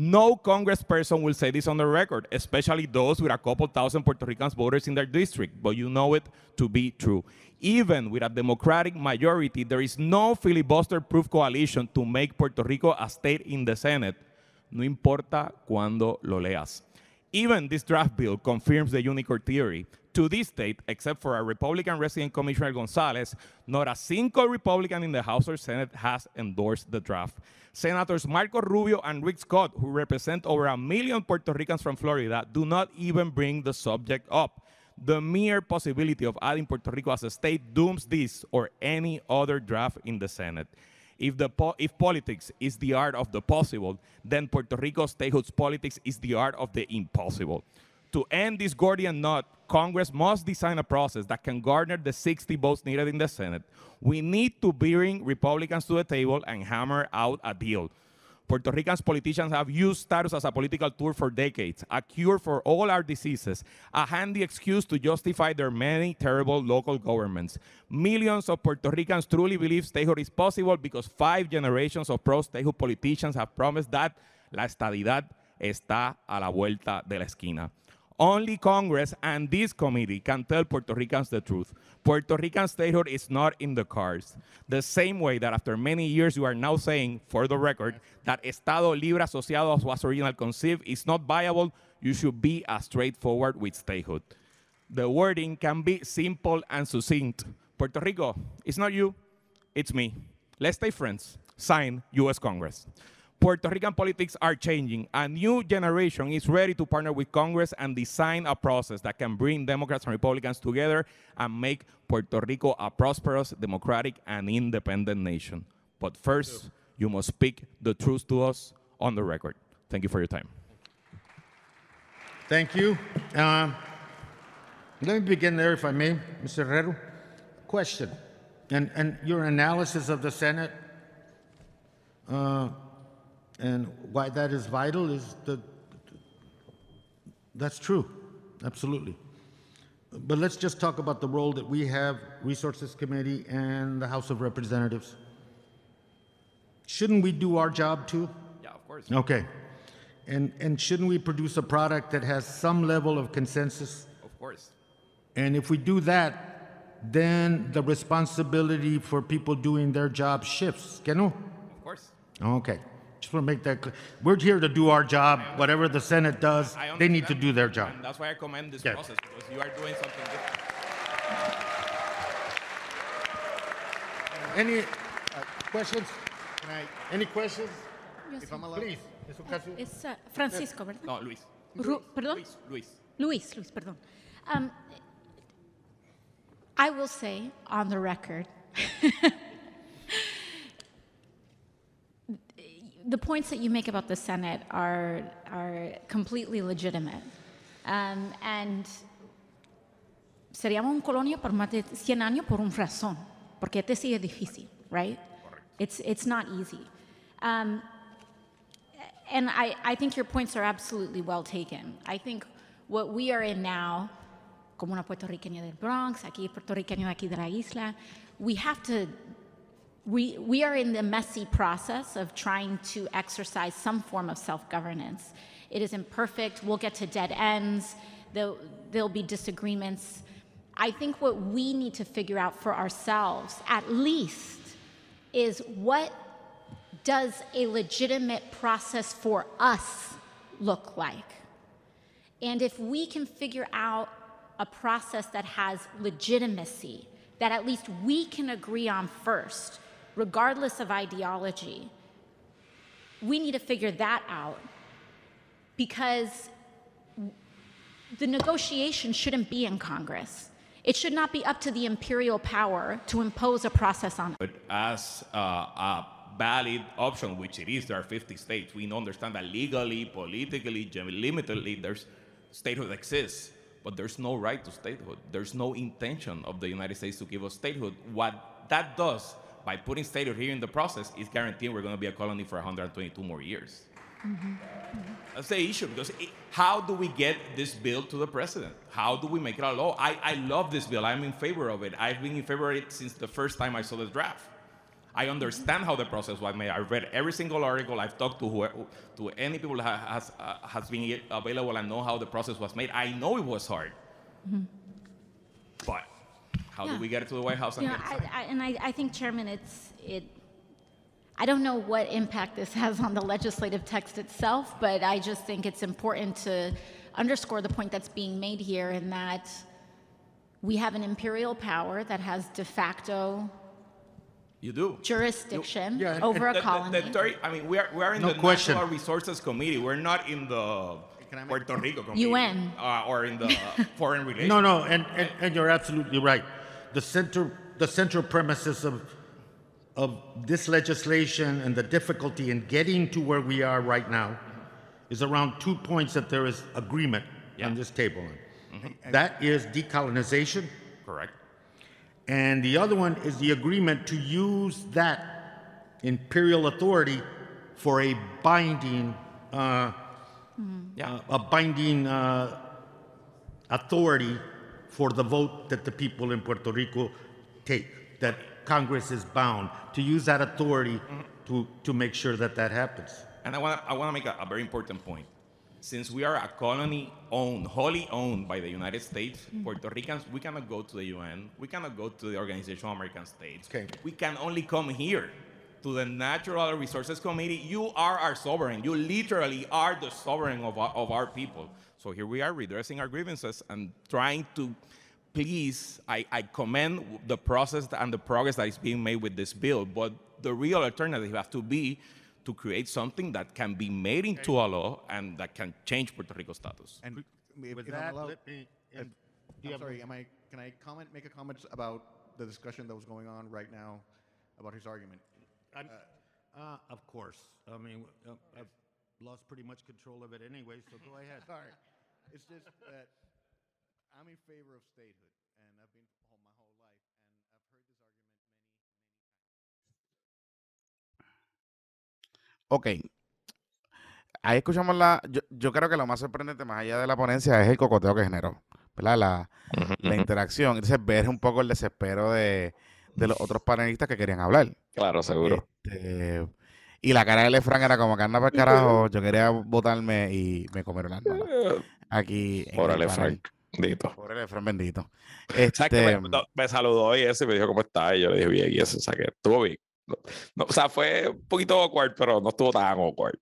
No congressperson will say this on the record, especially those with a couple thousand Puerto Ricans voters in their district, but you know it to be true. Even with a Democratic majority, there is no filibuster-proof coalition to make Puerto Rico a state in the Senate. No importa cuándo lo leas. Even this draft bill confirms the unicorn theory. To this date, except for a Republican resident Commissioner Gonzalez, not a single Republican in the House or Senate has endorsed the draft. Senators Marco Rubio and Rick Scott, who represent over a million Puerto Ricans from Florida, do not even bring the subject up. The mere possibility of adding Puerto Rico as a state dooms this or any other draft in the Senate. If, the po- if politics is the art of the possible, then Puerto Rico statehood's politics is the art of the impossible. To end this Gordian knot, Congress must design a process that can garner the 60 votes needed in the Senate. We need to bring Republicans to the table and hammer out a deal. Puerto Ricans politicians have used status as a political tool for decades, a cure for all our diseases, a handy excuse to justify their many terrible local governments. Millions of Puerto Ricans truly believe statehood is possible because five generations of pro-statehood politicians have promised that la estadidad está a la vuelta de la esquina. Only Congress and this committee can tell Puerto Ricans the truth. Puerto Rican statehood is not in the cards. The same way that after many years you are now saying, for the record, that Estado Libre Asociado was originally conceived is not viable, you should be as straightforward with statehood. The wording can be simple and succinct. Puerto Rico, it's not you, it's me. Let's stay friends. Sign U.S. Congress. Puerto Rican politics are changing. A new generation is ready to partner with Congress and design a process that can bring Democrats and Republicans together and make Puerto Rico a prosperous, democratic, and independent nation. But first, you must speak the truth to us on the record. Thank you for your time. Thank you. Um, let me begin there, if I may, Mr. Herrero. Question, and, and your analysis of the Senate uh, and why that is vital is that that's true, absolutely. But let's just talk about the role that we have, Resources Committee and the House of Representatives. Shouldn't we do our job too? Yeah, of course. Okay. And, and shouldn't we produce a product that has some level of consensus? Of course. And if we do that, then the responsibility for people doing their job shifts. Que no? Of course. Okay. Just want to make that clear. We're here to do our job. Whatever the Senate does, I they need to do their job. And that's why I commend this Yeah. process because you are doing something different. Any uh, questions? Any questions? Yo sí. Please. en su caso. Es uh, Francisco, ¿verdad? No, Luis. Ru- ¿Perdón? Luis. Luis. Luis, Luis, perdón. Um, I will say on the record, the points that you make about the Senate are, are completely legitimate. Um, and seríamos un colonia por más de 100 años por un razón, porque este sí es difícil, right? It's, it's not easy. Um, and I, I think your points are absolutely well taken. I think what we are in now, como una puertorriqueña del Bronx, aquí puertorriqueño aquí de la isla, we have to, we, we are in the messy process of trying to exercise some form of self-governance. It is imperfect, we'll get to dead ends, there'll, there'll be disagreements. I think what we need to figure out for ourselves, at least, is what does a legitimate process for us look like? And if we can figure out a process that has legitimacy, that at least we can agree on first, regardless of ideology, we need to figure that out because the negotiation shouldn't be in Congress. It should not be up to the imperial power to impose a process on But as uh, a valid option, which it is. There are 50 states. We understand that legally, politically, limitedly, there's statehood exists, but there's no right to statehood. There's no intention of the United States to give us statehood. What that does by putting statehood here in the process is guaranteeing we're going to be a colony for 122 more years. That's the issue because it, how do we get this bill to the president? How do we make it a law? I, I love this bill. I'm in favor of it. I've been in favor of it since the first time I saw the draft. I understand how the process was made. I've read every single article. I've talked to who, to any people that has uh, has been available and know how the process was made. I know it was hard, but how Yeah. do we get it to the White House and You know, I. I, and I, I think, Chairman, it's it. I don't know what impact this has on the legislative text itself, but I just think it's important to underscore the point that's being made here in that we have an imperial power that has de facto You do. jurisdiction Yeah, over The- a the- colony. the terri- I mean, we are, we are in No the question. Natural Resources Committee. We're not in the Can I make- Puerto Rico Committee. UN. Uh, or in the Foreign Relations. No, no, and, and, and you're absolutely right. The center, the central premises of, of this legislation and the difficulty in getting to where we are right now is around two points that there is agreement on this table. on. That is decolonization, Correct. and the other one is the agreement to use that imperial authority for a binding, uh, Yeah. a binding uh, authority for the vote that the people in Puerto Rico take, that Congress is bound to use that authority to, to make sure that that happens. And I want to I want to make a, a very important point. Since we are a colony owned, wholly owned by the United States, mm. Puerto Ricans, we cannot go to the UN. We cannot go to the Organization of American States. Okay. We can only come here to the Natural Resources Committee. You are our sovereign. You literally are the sovereign of our, of our people. So here we are redressing our grievances and trying to please, I, I commend the process and the progress that is being made with this bill, but the real alternative has to be to create something that can be made into a law and that can change Puerto Rico's status. And if, With if I'm that, allowed, let me, and do I'm sorry, am I, can I comment, make a comment about the discussion that was going on right now about his argument? I'm- uh, of course. I mean, uh, I've lost pretty much control of it anyway, so go ahead. Sorry, it's just that I'm in favor of statehood, and I've been all my whole life, and I've heard this argument many, Ok. Ahí escuchamos la. Yo, yo creo que lo más sorprendente, más allá de la ponencia, es el cocoteo que generó. ¿Verdad? La, la interacción. Entonces, ver un poco el desespero de, de los otros panelistas que querían hablar. Claro, seguro. Este, y la cara de Lefran era como que anda para el carajo. Yo quería votarme y me comieron las manos. Aquí. Órale. Frank. Dito. Pobre Lefran, bendito. ¿Sabes que Este, me, saludó y eso y me dijo cómo está y yo le dije bien y eso, o sea que estuvo bien. No, no, o sea, fue un poquito awkward, pero no estuvo tan awkward.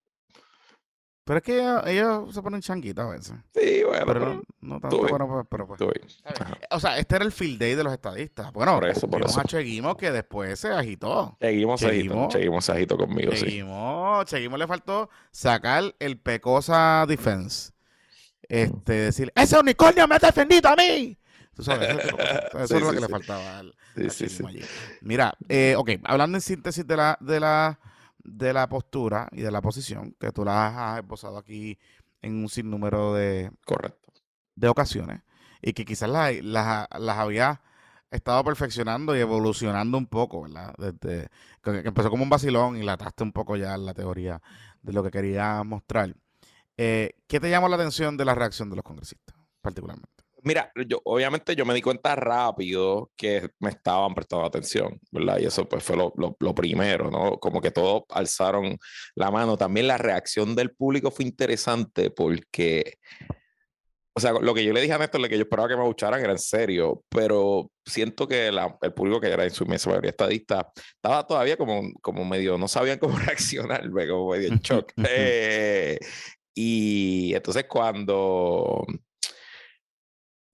pero es que ellos, ellos se ponen changuitos a veces. Sí, bueno, Pero pero no, no tanto, bueno, pues, pero pues. estuvo bien. Ajá. O sea, este era el field day de los estadistas. Bueno, Por eso, por vimos eso. a Cheguimo que después se agitó. Seguimos, seguimos, Seguimos. seguimos, seguimos conmigo, sí. Cheguimo, Cheguimo le faltó sacar el Pecosa Defense. Este, decir, ese unicornio me ha defendido a mí. Tú sabes, eso, eso Sí, es lo sí, que le faltaba al, Sí, a sí, Cheguimo sí. allí. Mira, eh, ok, hablando en síntesis de la, de la, de la postura y de la posición, que tú la has esbozado aquí en un sinnúmero de, Correcto. de ocasiones y que quizás las, las, las había estado perfeccionando y evolucionando un poco, ¿verdad? Desde que empezó como un vacilón y la ataste un poco ya la teoría de lo que quería mostrar. Eh, ¿Qué te llamó la atención de la reacción de los congresistas, particularmente? Mira, yo, obviamente yo me di cuenta rápido que me estaban prestando atención, ¿verdad? Y eso pues fue lo, lo- lo primero, ¿no? Como que todos alzaron la mano. También la reacción del público fue interesante porque, o sea, lo que yo le dije a Néstor, lo que yo esperaba que me escucharan era en serio, pero siento que la- el público que era en su inmensa mayoría estadista estaba todavía como, como medio, no sabían cómo reaccionar, como medio en shock. Eh, y entonces cuando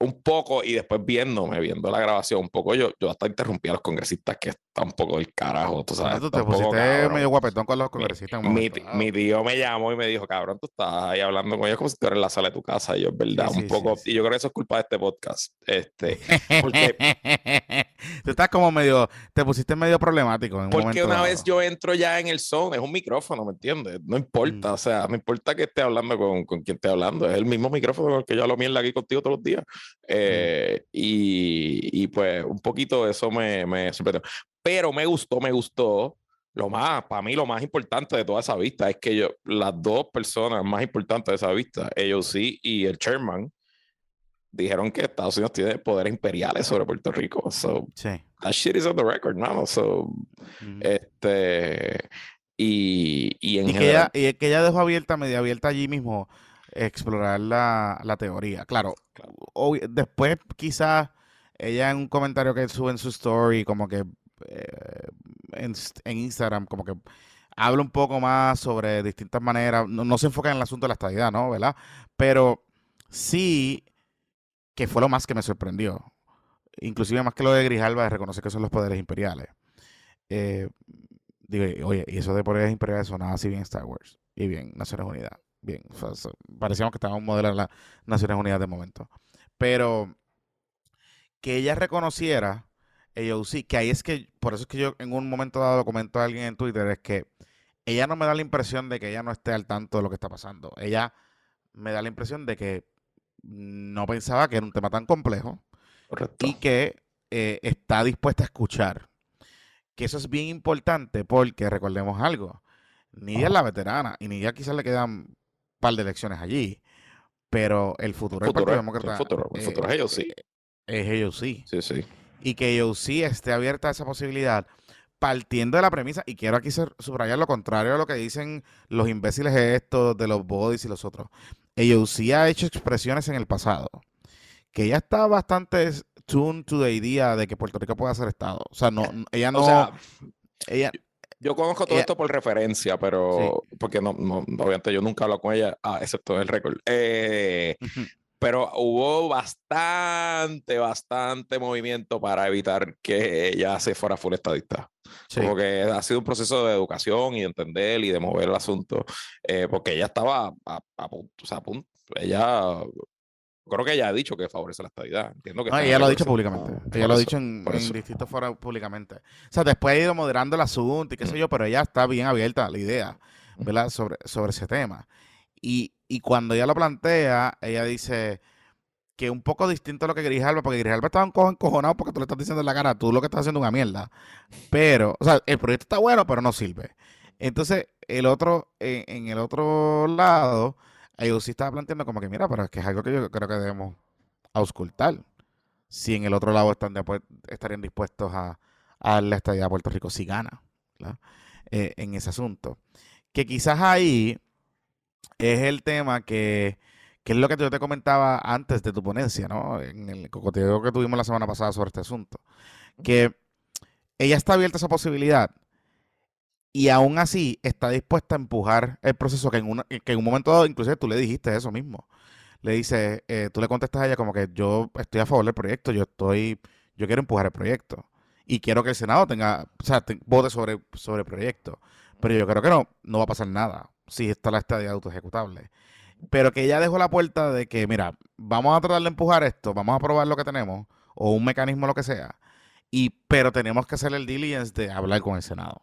un poco y después viéndome, viendo la grabación, un poco yo, yo hasta interrumpí a los congresistas que está un poco del carajo, tú sabes. Tú te pusiste cabrón. medio guapetón con los congresistas. Mi, momento mi tío me llamó y me dijo, cabrón, tú estás ahí hablando con ellos como si tú eres en la sala de tu casa. Y yo, es verdad, Sí, un sí, poco. sí. Y yo creo que eso es culpa de este podcast. Este, porque- Tú estás como medio, te pusiste medio problemático en un porque momento una dado. vez yo entro ya en el zone, es un micrófono, ¿me entiendes? No importa, Mm. o sea, no importa que esté hablando con, con quien esté hablando, es el mismo micrófono con el que yo hablo mierda aquí contigo todos los días. Eh, y, y pues un poquito eso me, me sorprendió. Pero me gustó, me gustó. Lo más, para mí, lo más importante de toda esa vista es que yo, las dos personas más importantes de esa vista, AOC y el chairman, dijeron que Estados Unidos tiene poderes imperiales sobre Puerto Rico. So, Sí. that shit is on the record, mano. So, Ujú. este. Y, y en Y que, general- ella, y que ella dejó abierta, medio abierta allí mismo, explorar la, la teoría. Claro, después quizás ella en un comentario que sube en su story, como que eh, en, en Instagram, como que habla un poco más sobre distintas maneras, no, no se enfoca en el asunto de la estadidad, ¿no? ¿Verdad? Pero sí que fue lo más que me sorprendió. Inclusive más que lo de Grijalva, de reconocer que son los poderes imperiales. Eh, digo, oye, y eso de poderes imperiales sonaba así bien Star Wars y bien Naciones Unidas. Bien, o sea, parecíamos que modelo de las Naciones Unidas de momento. Pero que ella reconociera, AOC, que ahí es que, por eso es que yo en un momento dado comento a alguien en Twitter, es que ella no me da la impresión de que ella no esté al tanto de lo que está pasando. Ella me da la impresión de que no pensaba que era un tema tan complejo Correcto. y que eh, está dispuesta a escuchar. Que eso es bien importante porque recordemos algo. Nidia es la veterana y Nidia quizás le quedan un par de elecciones allí. Pero el futuro del Partido el Demócrata futuro, el eh, futuro es ellos, sí. es ellos sí. Sí, sí. Y que ellos sí esté abierta a esa posibilidad partiendo de la premisa, y quiero aquí subrayar lo contrario a lo que dicen los imbéciles estos de los bodies y los otros. Ellos sí ha hecho expresiones en el pasado que ella está bastante tuned to the idea de que Puerto Rico pueda ser Estado. O sea, no, n- ella no, O sea, ella, yo conozco todo ella- esto por referencia, pero porque no, no, obviamente yo nunca hablo con ella, ah, excepto el récord. Eh, pero hubo bastante, bastante movimiento para evitar que ella se fuera full estadista. sí. Como que ha sido un proceso de educación y de entender y de mover el asunto, eh, porque ella estaba a, a punto, o sea, a punto, ella, creo que ella ha dicho que favorece la estadidad, entiendo que No, ella el lo ha dicho públicamente. Ella lo ha dicho en, distintos foros públicamente. O sea, después ha ido moderando el asunto y qué sé yo, pero ella está bien abierta a la idea, ¿verdad? Sobre, sobre ese tema. Y, y cuando ella lo plantea, ella dice que un poco distinto a lo que Grijalba, porque Grijalba estaba un cojo encojonado porque tú le estás diciendo en la cara, tú lo que estás haciendo es una mierda. Pero, o sea, el proyecto está bueno, pero no sirve. Entonces, el otro, en, en el otro lado, sí estaba planteando como que, mira, pero es que es algo que yo creo que debemos auscultar. Si en el otro lado están de estarían dispuestos a, a darle estadía a Puerto Rico si gana. Eh, en ese asunto. Que quizás ahí es el tema que, que es lo que yo te comentaba antes de tu ponencia, ¿no? En el cocoteo que tuvimos la semana pasada sobre este asunto. Que ella está abierta a esa posibilidad y aún así está dispuesta a empujar el proceso que en, una- que en un momento dado, inclusive tú le dijiste eso mismo. Le dices, eh, tú le contestas a ella como que yo estoy a favor del proyecto, yo estoy, yo quiero empujar el proyecto y quiero que el Senado tenga, o sea, te- vote sobre, sobre el proyecto. Pero yo creo que no, no va a pasar nada si está la estadía autoejecutable. Pero que ella dejó la puerta de que, mira, vamos a tratar de empujar esto, vamos a probar lo que tenemos, o un mecanismo, lo que sea, y, pero tenemos que hacer el diligence de hablar con el Senado,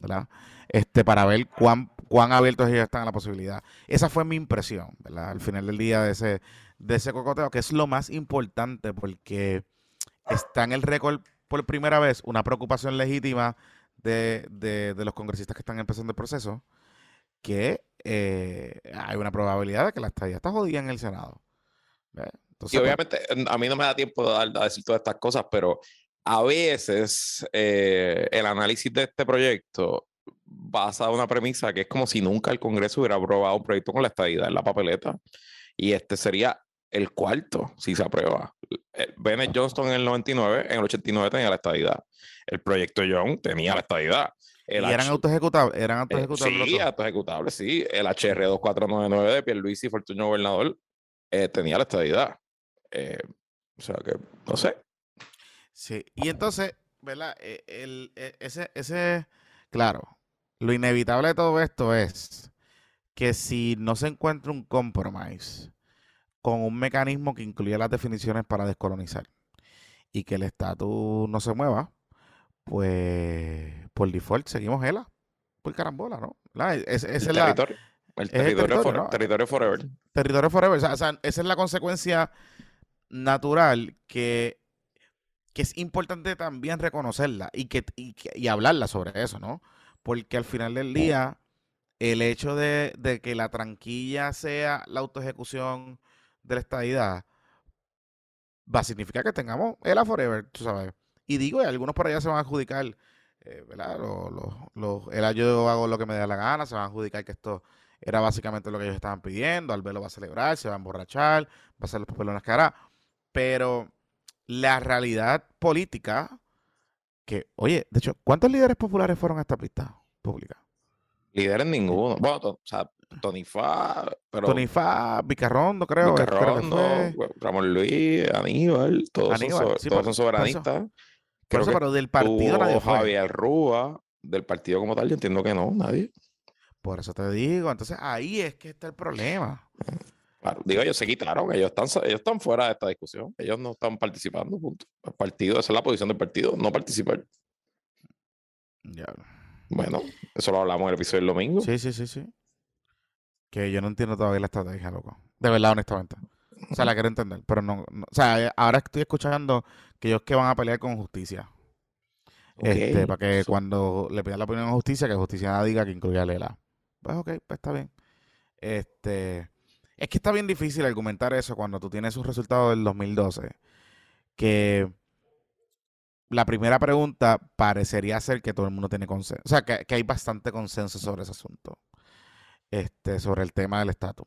¿verdad? Este, para ver cuán, cuán abiertos ellos están a la posibilidad. Esa fue mi impresión, ¿verdad? Al final del día de ese, de ese cocoteo, que es lo más importante porque está en el récord por primera vez una preocupación legítima de, de- de los congresistas que están empezando el proceso, que eh, hay una probabilidad de que la estadía está jodida en el Senado. Entonces, Y pues, obviamente a mí no me da tiempo de, dar- de decir todas estas cosas, pero a veces eh, el análisis de este proyecto basa una premisa que es como si nunca el Congreso hubiera aprobado un proyecto con la estadidad en la papeleta. Y este sería el cuarto, si se aprueba. Eh, Bennett Johnston en el 99, en el 89 tenía la estadidad. El proyecto Young tenía la estadidad. y eran autoejecutables, eran eh, autoejecutables. sí, dos. actos ejecutables, sí. El HR 2499 de Pierluisi Fortunio Gobernador eh, tenía la estadidad. Eh, O sea que, no sé. Sí, y entonces, ¿verdad? E- El, e- ese, ese, claro, lo inevitable de todo esto es que si no se encuentra un compromise con un mecanismo que incluya las definiciones para descolonizar y que el estatus no se mueva, pues por default seguimos ELA, por carambola, ¿no? E, Es- El es la, territorio. El el territorio, territorio, for- ¿no? territorio forever. territorio forever. O sea, o sea, esa es la consecuencia natural que, que es importante también reconocerla y, que, y, hablarla sobre eso, ¿no? Porque al final del día, el hecho de, que la tranquilla sea la autoejecución de la estadidad va a significar que tengamos el forever, tú sabes. Y digo, algunos por allá se van a adjudicar, eh, ¿verdad? Los, los, el yo hago lo que me dé la gana, se van a adjudicar que esto era básicamente lo que ellos estaban pidiendo. Albelo va a celebrar, se va a emborrachar, va a hacer los papeles en las caras. Pero la realidad política, que, oye, de hecho, ¿cuántos líderes populares fueron a esta pista pública? Líderes ninguno. Bueno, o sea, Tony Fa, pero Tony Fa, Vicarrondo, creo. Luca creo que Rondo, fue. Ramón Luis, Aníbal, todos, Aníbal, son, sí, todos por- son soberanistas. Por eso, que pero del partido nadie fue. Javier Rúa, del partido como tal, yo entiendo que no, nadie. Por eso te digo. Entonces ahí es que está el problema. Claro, digo, ellos se quitaron, ellos están, ellos están fuera de esta discusión, ellos no están participando, punto. El partido, esa es la posición del partido, no participar. Ya. Bueno, eso lo hablamos en el episodio del domingo. Sí, sí, sí, sí. Que yo no entiendo todavía la estrategia, loco. De verdad, honestamente. O sea, la quiero entender, pero no, no- O sea, eh, ahora estoy escuchando que ellos que van a pelear con justicia. Este, para que cuando le pidan la opinión a justicia, que justicia diga que incluya a Lela. Pues ok, pues está bien. Este, es que está bien difícil argumentar eso cuando tú tienes sus resultados del 2012. Que la primera pregunta parecería ser que todo el mundo tiene consenso. O sea, que, hay bastante consenso sobre ese asunto. Este, sobre el tema del estatus.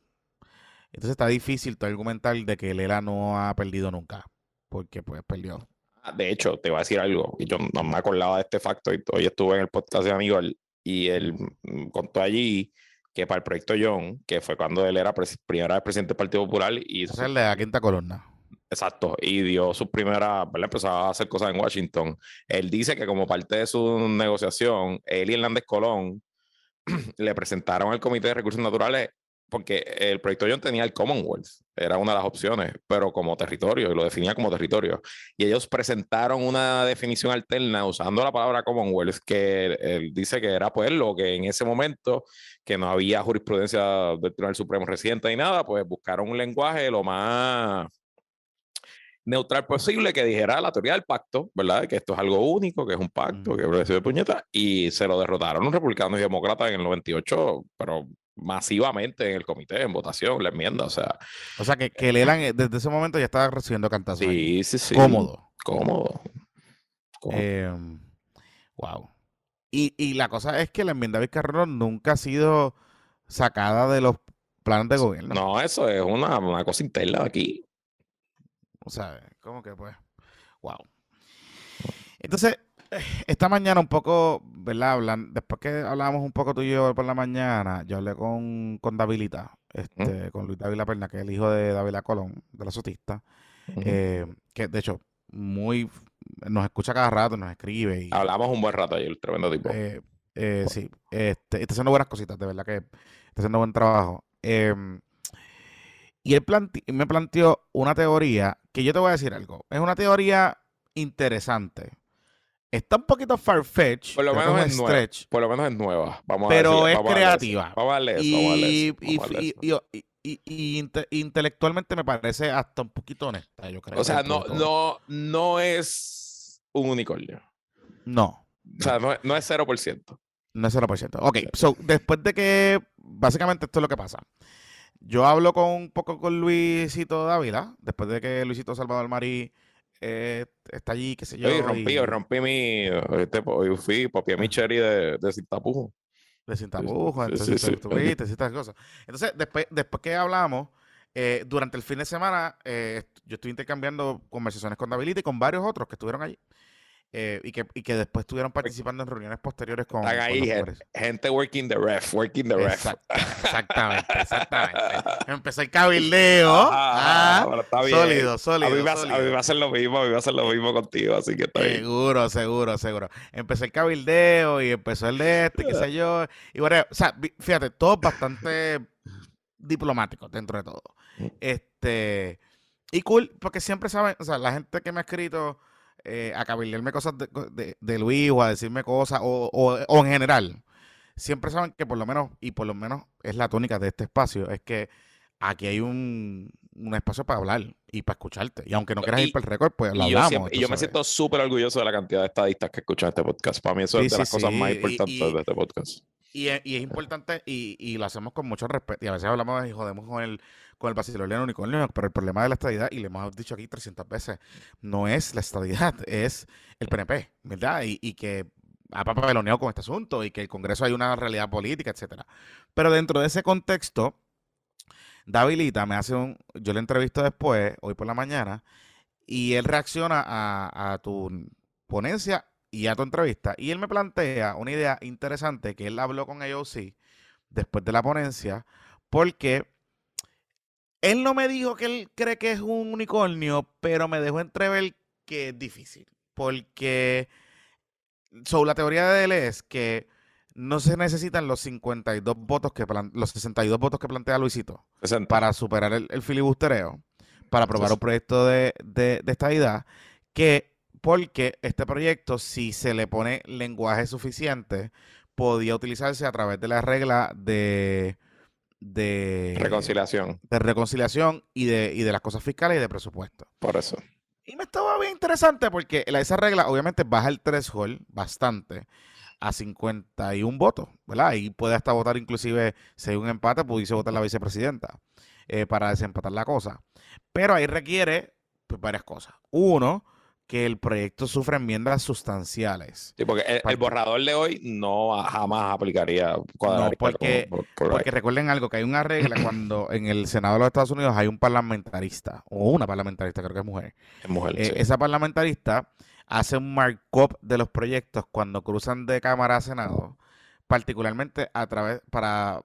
Entonces está difícil tú argumentar de que Lela no ha perdido nunca. Porque pues perdió. Ah, De hecho, te voy a decir algo, yo no me acordaba de este facto, hoy estuve en el podcast de Aníbal, y él mm, contó allí que para el proyecto John, que fue cuando él era primera vez presidente del Partido Popular, y Ese es el de la quinta columna. Exacto, y dio sus primeras, ¿verdad? Empezó a hacer cosas en Washington. Él dice que como parte de su negociación, él y Hernández Colón le presentaron al Comité de Recursos Naturales porque el proyecto John tenía el Commonwealth, era una de las opciones, pero como territorio, y lo definía como territorio. Y ellos presentaron una definición alterna usando la palabra Commonwealth, que él, él dice que era pues lo que en ese momento, que no había jurisprudencia del Tribunal Supremo reciente ni nada, pues buscaron un lenguaje lo más neutral posible que dijera la teoría del pacto, ¿verdad? Que esto es algo único, que es un pacto, que es de puñeta, y se lo derrotaron los republicanos y demócratas en el 98, pero masivamente en el comité, en votación, la enmienda, o sea, O sea, que, que Lela en- desde ese momento ya estaba recibiendo cantazos. sí, sí, sí. Cómodo. Cómodo. Cómodo. Em, wow. Y, y la cosa es que la enmienda Vizcarrón nunca ha sido sacada de los planes de gobierno. no, eso es una, una cosa interna aquí. O sea, ¿cómo que pues? Wow. Entonces, eh, esta mañana un poco, ¿verdad? Hablan, después que hablábamos un poco tú y yo por la mañana, yo hablé con, con Davilita, este, con Luis Dávila Perna, que es el hijo de Dávila Colón, de la sotista, eh, que de hecho, muy, nos escucha cada rato, nos escribe y... Hablamos un buen rato ayer, tremendo tipo. Eh, eh, sí, este, está haciendo buenas cositas, de verdad que está haciendo buen trabajo. Em, y él plante- me planteó una teoría que yo te voy a decir algo. Es una teoría interesante. Está un poquito far-fetched, Por lo menos es un nueva. stretch, Por lo menos es nueva. Vamos a pero decirle- es vamos a creativa. Vamos a vamos a darle Y, y- a y-. y- y- y inte- intelectualmente me parece hasta un poquito honesta, yo creo. O sea, no, no, no es un unicornio. No. O sea, no, es- no es 0%. No es 0%. Ok, so, después de que, básicamente esto es lo que pasa. Yo hablo con un poco con Luisito Dávila, después de que Luisito Salvador Marí eh, está allí, qué sé yo. Oye, rompí, y- rompí mi. Este, fui, copié mi cherry de, de sin tapujo. De sin tapujos, entonces sí, estas cosas. Entonces, después, después que hablamos, eh, durante el fin de semana, eh, yo estuve intercambiando conversaciones con Davilita y con varios otros que estuvieron allí. Eh, y, que, y que después estuvieron participando en reuniones posteriores con, Están los gente working the ref, working the ref. Exact- exactamente, exactamente. Empezó el cabildeo. Ah, bueno, está bien. sólido, A sólido. mí, va, a- a sólido. mí va a hacer lo mismo, a mí va a hacer lo mismo contigo, así que está bien. Seguro, seguro, seguro. Empezó el cabildeo y empezó el de este, qué sé yo. Y bueno, o sea, fíjate, todos bastante diplomáticos dentro de todo. Este, y cool, porque siempre saben, o sea, la gente que me ha escrito eh, a cabildearme cosas de, de, de Luis o a decirme cosas, o, o, o en general, siempre saben que por lo menos, y por lo menos es la tónica de este espacio, es que aquí hay un, un espacio para hablar y para escucharte. Y aunque no quieras Y- ir para el récord, pues lo Y yo, hablamos. siempre- y yo me siento súper orgulloso de la cantidad de estadistas que escuchan este podcast. Para mí eso Sí, es de sí, las cosas más importantes y- de este podcast. Y es, importante y, lo hacemos con mucho respeto. Y a veces hablamos y jodemos con el, con el vaciloleno unicornio, pero el problema de la estadidad, y le hemos dicho aquí 300 veces, no es la estadidad, es el PNP, ¿verdad? Y, y que ha papeloneado con este asunto y que el Congreso hay una realidad política, etcétera. Pero dentro de ese contexto, Davilita me hace un. Yo le entrevisto después, hoy por la mañana, y él reacciona a tu ponencia y a tu entrevista. Y él me plantea una idea interesante que él habló con AOC después de la ponencia, porque él no me dijo que él cree que es un unicornio, pero me dejó entrever que es difícil. Porque so, la teoría de él es que no se necesitan los 52 votos que plan- los 62 votos que plantea Luisito 60. para superar el, el filibustereo, para aprobar Entonces- un proyecto de, de, de estadidad, que porque este proyecto, si se le pone lenguaje suficiente, podía utilizarse a través de la regla de, de, Reconciliación, de reconciliación y de, y de las cosas fiscales y de presupuesto. por eso. Y me estaba bien interesante porque la- esa regla obviamente baja el threshold bastante a 51 votos, ¿verdad? Y puede hasta votar inclusive, si hay un empate, pudiese votar la vicepresidenta eh, para desempatar la cosa. Pero ahí requiere pues, varias cosas. Uno, que el proyecto sufra enmiendas sustanciales. Sí, porque el, borrador de hoy no jamás aplicaría. cuadraría porque- por- por Porque recuerden algo, que hay una regla cuando en el Senado de los Estados Unidos hay un parlamentarista, o una parlamentarista, creo que es mujer, Es mujer, Eh, sí. Esa parlamentarista hace un markup de los proyectos cuando cruzan de Cámara a Senado, particularmente a través para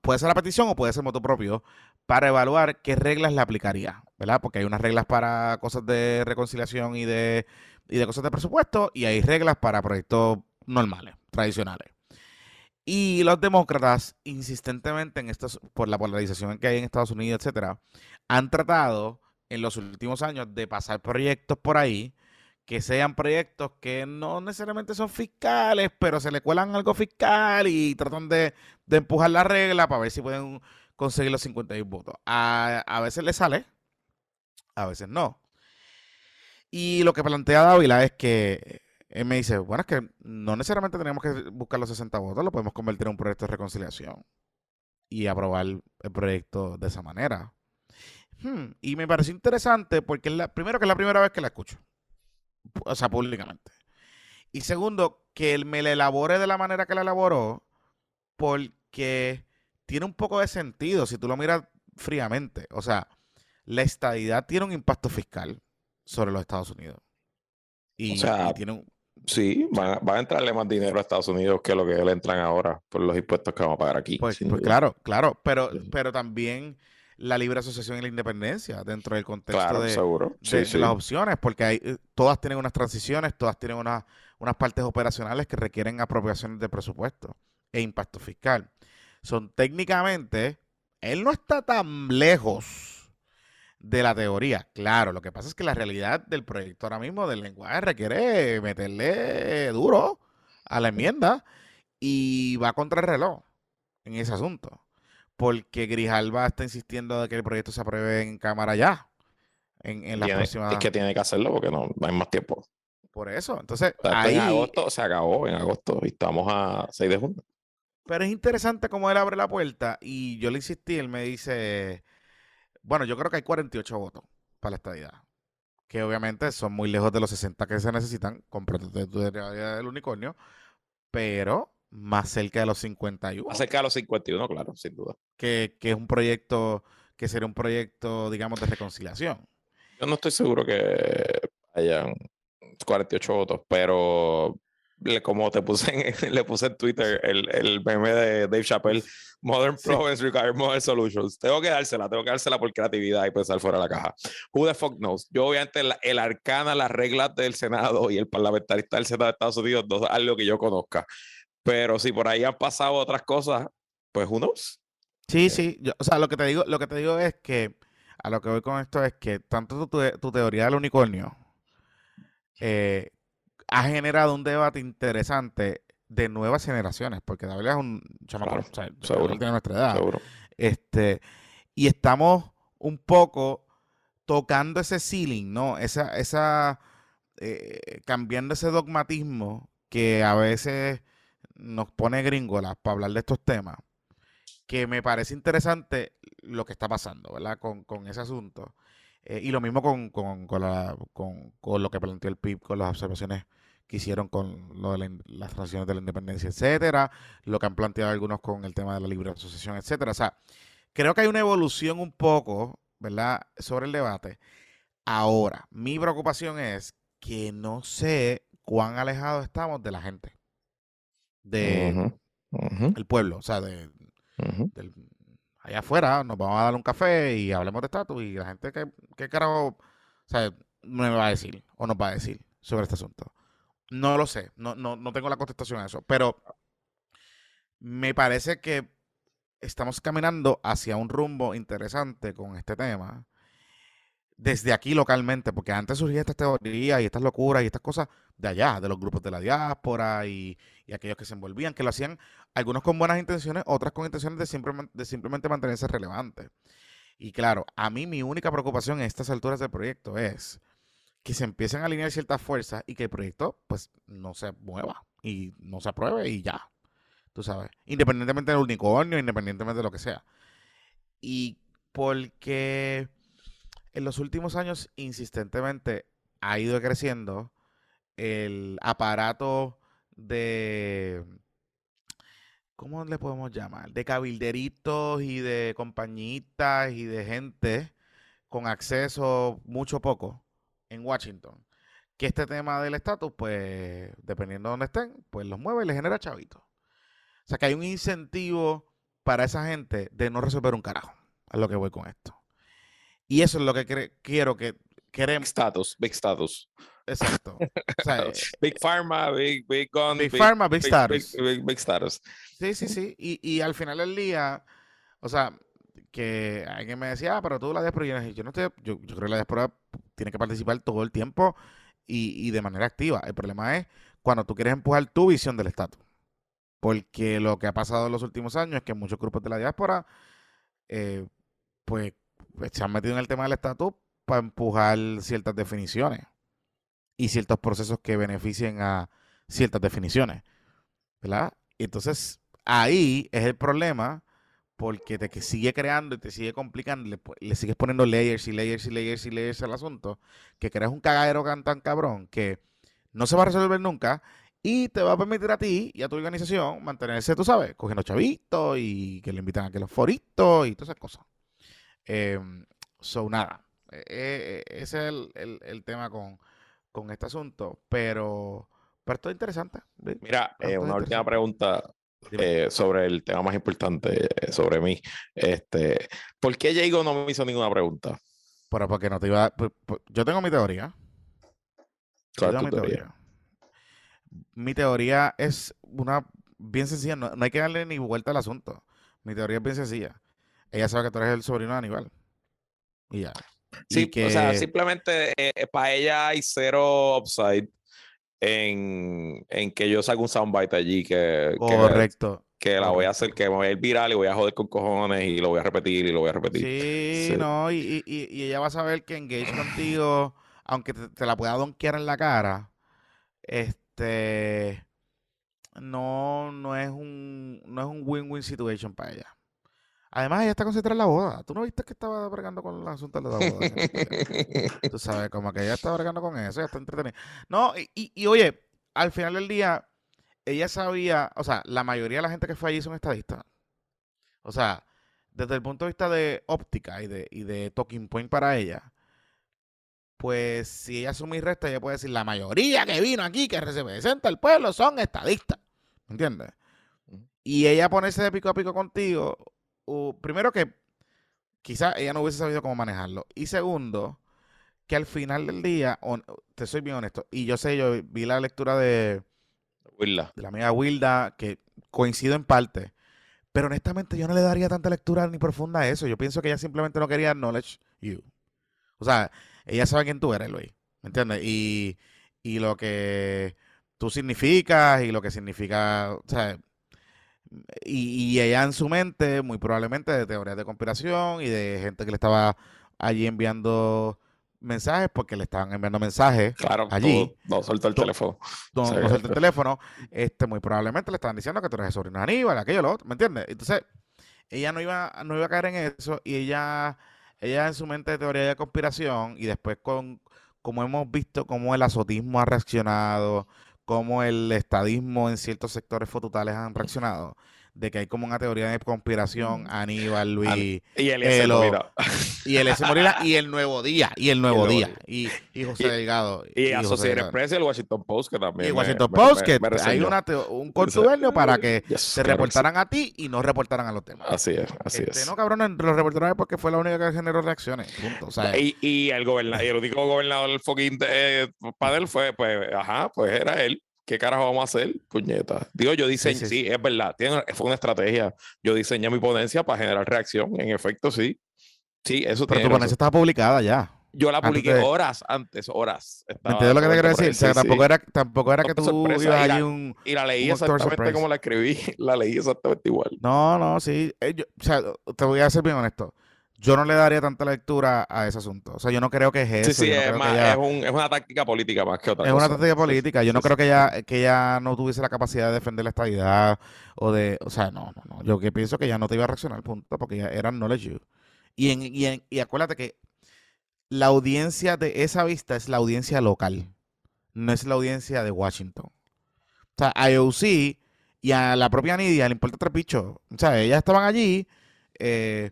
puede ser la petición o puede ser moto propio para evaluar qué reglas le aplicaría, ¿verdad? Porque hay unas reglas para cosas de reconciliación y de y de cosas de presupuesto y hay reglas para proyectos normales, tradicionales. Y los demócratas, insistentemente en estos, por la polarización que hay en Estados Unidos, etcétera, han tratado en los últimos años de pasar proyectos por ahí que sean proyectos que no necesariamente son fiscales, pero se le cuelan algo fiscal y tratan de, de empujar la regla para ver si pueden conseguir los 51 votos. A, a veces le sale, a veces no. Y lo que plantea Dávila es que él me dice, bueno, es que no necesariamente tenemos que buscar los 60 votos, lo podemos convertir en un proyecto de reconciliación y aprobar el proyecto de esa manera. Hmm, Y me pareció interesante porque la, primero que es la primera vez que la escucho, o sea, públicamente. Y segundo, que él me la elabore de la manera que la elaboró, porque tiene un poco de sentido si tú lo miras fríamente. O sea, la estadidad tiene un impacto fiscal sobre los Estados Unidos. Y, O sea, y tiene un, Sí, van a, van a entrarle más dinero a Estados Unidos que lo que le entran ahora por los impuestos que vamos a pagar aquí. Pues, pues claro, claro, pero, pero también la libre asociación y la independencia dentro del contexto Claro, de, seguro. de- Sí, de sí. las opciones, porque hay, eh, todas tienen unas transiciones, todas tienen unas, unas partes operacionales que requieren apropiaciones de presupuesto e impacto fiscal. Son técnicamente, él no está tan lejos de la teoría. Claro, lo que pasa es que la realidad del proyecto ahora mismo del lenguaje requiere meterle duro a la enmienda y va contra el reloj en ese asunto. Porque Grijalva está insistiendo de que el proyecto se apruebe en Cámara ya. En, en las Tiene- próximas. Es que tiene que hacerlo porque no, no hay más tiempo. Por eso. Entonces, O sea, esto ahí. En agosto se acabó, en agosto, y estamos a 6 de junio. Pero es interesante cómo él abre la puerta y yo le insistí, él me dice, bueno, yo creo que hay 48 votos para la estadidad, que obviamente son muy lejos de los 60 que se necesitan, con teoría del unicornio, pero más cerca de los 51, Acerca de los 51, claro, sin duda. que, que es un proyecto, que sería un proyecto, digamos, de reconciliación. Yo no estoy seguro que hayan 48 votos, pero le- como te puse en, le puse en Twitter el, el meme de Dave Chappelle, Modern Problems Require Modern Solutions. Tengo que dársela, tengo que dársela por creatividad y pensar fuera de la caja. Who the fuck knows? Yo obviamente la- el arcana, las reglas del Senado y el parlamentarista del Senado de Estados Unidos no es algo que yo conozca. Pero si por ahí han pasado otras cosas, pues who knows? Sí, sí. yo- o sea, lo que te digo, lo que te digo es que a lo que voy con esto es que tanto tu, tu teoría del unicornio eh, ha generado un debate interesante de nuevas generaciones, porque David es un chamaco, Claro, o sea, seguro, tiene nuestra edad. Seguro. Este, y estamos un poco tocando ese ceiling, ¿no? Esa, esa, eh, cambiando ese dogmatismo que a veces nos pone gringolas para hablar de estos temas, que me parece interesante lo que está pasando, ¿verdad? Con, con ese asunto. Eh, y lo mismo con, con, con la- con- con lo que planteó el PIB, con las observaciones que hicieron con lo de la las transiciones de la independencia, etcétera, lo que han planteado algunos con el tema de la libre asociación, etcétera. O sea, creo que hay una evolución un poco, ¿verdad?, sobre el debate. Ahora, mi preocupación es que no sé cuán alejados estamos de la gente, de el pueblo, o sea, de, del- allá afuera, nos vamos a dar un café y hablemos de estatus y la gente que, qué carajo, o sea, me va a decir o nos va a decir sobre este asunto. No lo sé, no, no, no tengo la contestación a eso, pero me parece que estamos caminando hacia un rumbo interesante con este tema. Desde aquí localmente, porque antes surgían estas teorías y estas locuras y estas cosas de allá, de los grupos de la diáspora y, aquellos que se envolvían, que lo hacían algunos con buenas intenciones, otras con intenciones de, de simplemente mantenerse relevantes. Y claro, a mí mi única preocupación en estas alturas del proyecto es que se empiecen a alinear ciertas fuerzas y que el proyecto pues no se mueva y no se apruebe y ya. Tú sabes, independientemente del unicornio, independientemente de lo que sea. Y porque en los últimos años insistentemente ha ido creciendo el aparato de ¿cómo le podemos llamar? De cabilderitos y de compañitas y de gente con acceso mucho poco en Washington. Que este tema del estatus, pues, dependiendo de dónde estén, pues los mueve y les genera chavitos. O sea que hay un incentivo para esa gente de no resolver un carajo. A lo que voy con esto. Y eso es lo que quiero que Big queremos. status, big status. Exacto. O sea, eh, Big pharma, big, big gun, Big Pharma, Big Status. Big, big- big status. Sí, sí, sí. Y, y al final del día, o sea, que alguien me decía, ah, pero tú la diáspora, y yo no estoy, yo, yo creo que la diáspora tiene que participar todo el tiempo y, y de manera activa. El problema es cuando tú quieres empujar tu visión del estatus. Porque lo que ha pasado en los últimos años es que muchos grupos de la diáspora, eh, pues, pues, se han metido en el tema del estatus para empujar ciertas definiciones y ciertos procesos que beneficien a ciertas definiciones. ¿Verdad? Y entonces ahí es el problema porque te que sigue creando y te sigue complicando, le, sigues poniendo layers y layers y layers y layers al asunto, que creas un cagadero tan cabrón que no se va a resolver nunca y te va a permitir a ti y a tu organización mantenerse, tú sabes, cogiendo chavitos y que le invitan a que los foritos y todas esas cosas. Em, so, nada, eh, eh, ese es el, el- el tema con, con este asunto, pero, pero esto es interesante. Mira, eh, es una última pregunta. Eh, sobre el tema más importante, eh, sobre mí. Este, ¿por qué Jago no me hizo ninguna pregunta? Pero porque no te iba a- Yo tengo mi teoría. Yo ¿Cuál es mi teoría? teoría. Mi teoría es una bien sencilla. No, no hay que darle ni vuelta al asunto. Mi teoría es bien sencilla. Ella sabe que tú eres el sobrino de Aníbal. Y ya. Y Sí, o sea, que- simplemente para ella hay cero upside en, en que yo saque un soundbite allí que, Correcto. que la voy a hacer, que me voy a ir viral y voy a joder con cojones y lo voy a repetir y lo voy a repetir. Sí, Sí. no, y- y ella va a saber que engage contigo, aunque te, te la pueda donkear en la cara, este, no, no es un, no es un win-win situation para ella. Además, ella está concentrada en la boda. ¿Tú no viste que estaba bregando con el asunto de la boda? días? Tú sabes, como que ella está bregando con eso, ella está entretenida. No, y, y- y oye, al final del día, ella sabía, o sea, la mayoría de la gente que fue allí son estadistas. O sea, desde el punto de vista de óptica y de, y de talking point para ella, pues si ella suma y resta, ella puede decir, la mayoría que vino aquí, que representa al pueblo, son estadistas. ¿Me entiendes? Y ella ponerse de pico a pico contigo, primero que quizás ella no hubiese sabido cómo manejarlo. Y segundo, que al final del día, te soy bien honesto, y yo sé, yo vi la lectura de, Willa. de la amiga Wilda, que coincido en parte, pero honestamente yo no le daría tanta lectura ni profunda a eso. Yo pienso que ella simplemente no quería knowledge you. O sea, ella sabe quién tú eres, Luis. ¿Me entiendes? Y, y lo que tú significas y lo que significa, o sea, y, y ella en su mente, muy probablemente de teorías de conspiración y de gente que le estaba allí enviando mensajes porque le estaban enviando mensajes Claro, allí. no soltó el teléfono. no, Sí, no suelta el teléfono, este, muy probablemente le estaban diciendo que tú eres el sobrino de Aníbal, aquello, lo otro, ¿me entiendes? Entonces, ella no iba, no iba a caer en eso y ella, ella en su mente de teoría de conspiración y después con, como hemos visto cómo el azotismo ha reaccionado, cómo el estadismo en ciertos sectores fotutales han reaccionado, de que hay como una teoría de conspiración, Aníbal, Luis, Y Eliezer, lo- mira. y el S. Morila, y el Nuevo Día, y el Nuevo Nuevo Día, Día. y, y José Y- Delgado. Y José Associated Delgado. Press y el Washington Post, que también. Y el Washington me- Post, me- que me hay reseñó. una teo- un contubernio para que Yes, se claro reportaran a ti y no reportaran a los demás. Así es, así Este, es. No, cabrón, los reportaron porque fue la única que generó reacciones. Punto. O sea, Y, y el gobernador, y el único gobernador del fucking eh, panel fue, pues, ajá, pues era él. ¿Qué carajo vamos a hacer? Puñeta. Digo, yo diseñé, sí, sí, es verdad, tiene, fue una estrategia. Yo diseñé mi ponencia para generar reacción. En efecto, sí. Sí, eso pero tu razón. ponencia estaba publicada ya. Yo la antes publiqué de- horas antes, horas. ¿Me Estaba entiendes lo que te quiero ahí, decir? O sea, sí, tampoco era, tampoco era No que tú sorpresa, ibas y la- allí un... Y la leí exactamente surprise. como la escribí. La leí exactamente igual. No, no, sí. eh, yo- o sea, te voy a ser bien honesto. Yo no le daría tanta lectura a ese asunto. O sea, yo no creo que es eso. Sí, sí, no es, más, ella- es, un- es una táctica política más que otra Es cosa. una estrategia política. Yo no sí, creo que ella, que ella no tuviese la capacidad de defender la estabilidad o de, o sea, no, no, no. Yo que pienso que ella no te iba a reaccionar, punto, porque ella era knowledge you. Y, en, y, en- y acuérdate que la audiencia de esa vista es la audiencia local, no es la audiencia de Washington. O sea, a IOC y a la propia Nidia le importa tres bichos. O sea, ellas estaban allí eh,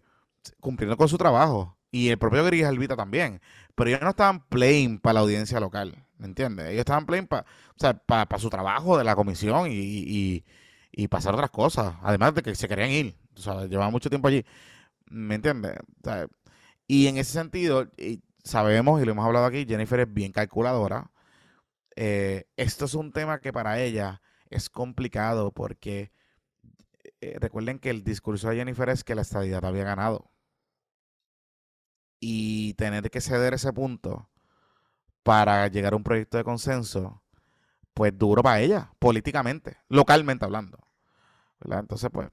cumpliendo con su trabajo. Y el propio Gris Albita también. Pero ellos no estaban playing para la audiencia local. ¿Me entiendes? Ellos estaban playing para o sea, para su trabajo de la comisión y, y, y pasar otras cosas. Además de que se querían ir. O sea, llevaban mucho tiempo allí. ¿Me entiendes? Y en ese sentido, sabemos y lo hemos hablado aquí, Jennifer es bien calculadora. Eh, esto es un tema que para ella es complicado porque eh, recuerden que el discurso de Jennifer es que la estadidad había ganado. Y tener que ceder ese punto para llegar a un proyecto de consenso, pues duro para ella, políticamente, localmente hablando. ¿verdad? Entonces, pues,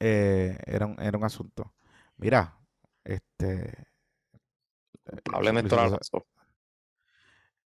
eh, era, un, era un asunto. Mira, este... Alonso.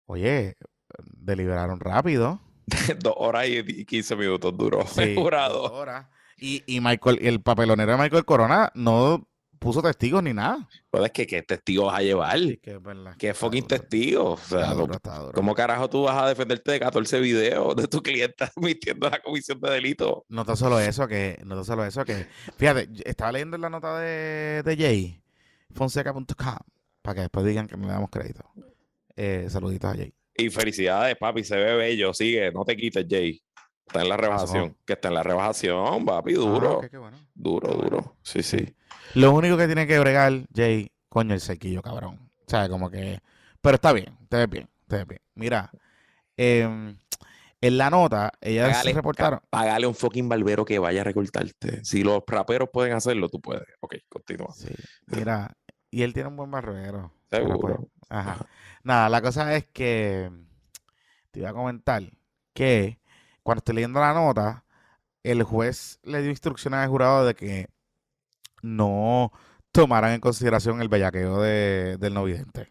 Oye, deliberaron rápido. Dos horas y 15 minutos duró. Sí, el jurado. dos horas. Y, y Michael, y el papelonero de Michael Corona no puso testigos ni nada. Pues es que qué testigos vas a llevar. Sí, que es verdad, ¿Qué fucking duro, testigos? O sea, duro, duro. ¿cómo carajo tú vas a defenderte de 14 videos de tu cliente admitiendo la comisión de delito? No tan solo eso, que, no tan solo eso, que, fíjate, estaba leyendo en la nota de, de Jay, fonseca.com, para que después digan que no le damos crédito. Eh, saluditos a Jay. Y felicidades, papi, se ve bello. Sigue, no te quites, Jay. Está en la rebajación. Que está en la rebajación, papi, duro. Ah, qué bueno. Duro, duro. Sí, sí. Lo único que tiene que bregar, Jay, coño, el sequillo, cabrón. O sea, como que. Pero está bien, te ves bien, te ves bien. Mira, em, en la nota, ellas Págale, reportaron. Págale a un fucking barbero que vaya a recortarte. Si los raperos pueden hacerlo, tú puedes. Ok, continúa. Sí, mira, y él tiene un buen barbero. Seguro. pues, ajá. Ajá. Nada, la cosa es que te iba a comentar que cuando estoy leyendo la nota, el juez le dio instrucciones al jurado de que no tomaran en consideración el bellaqueo de, del no vidente.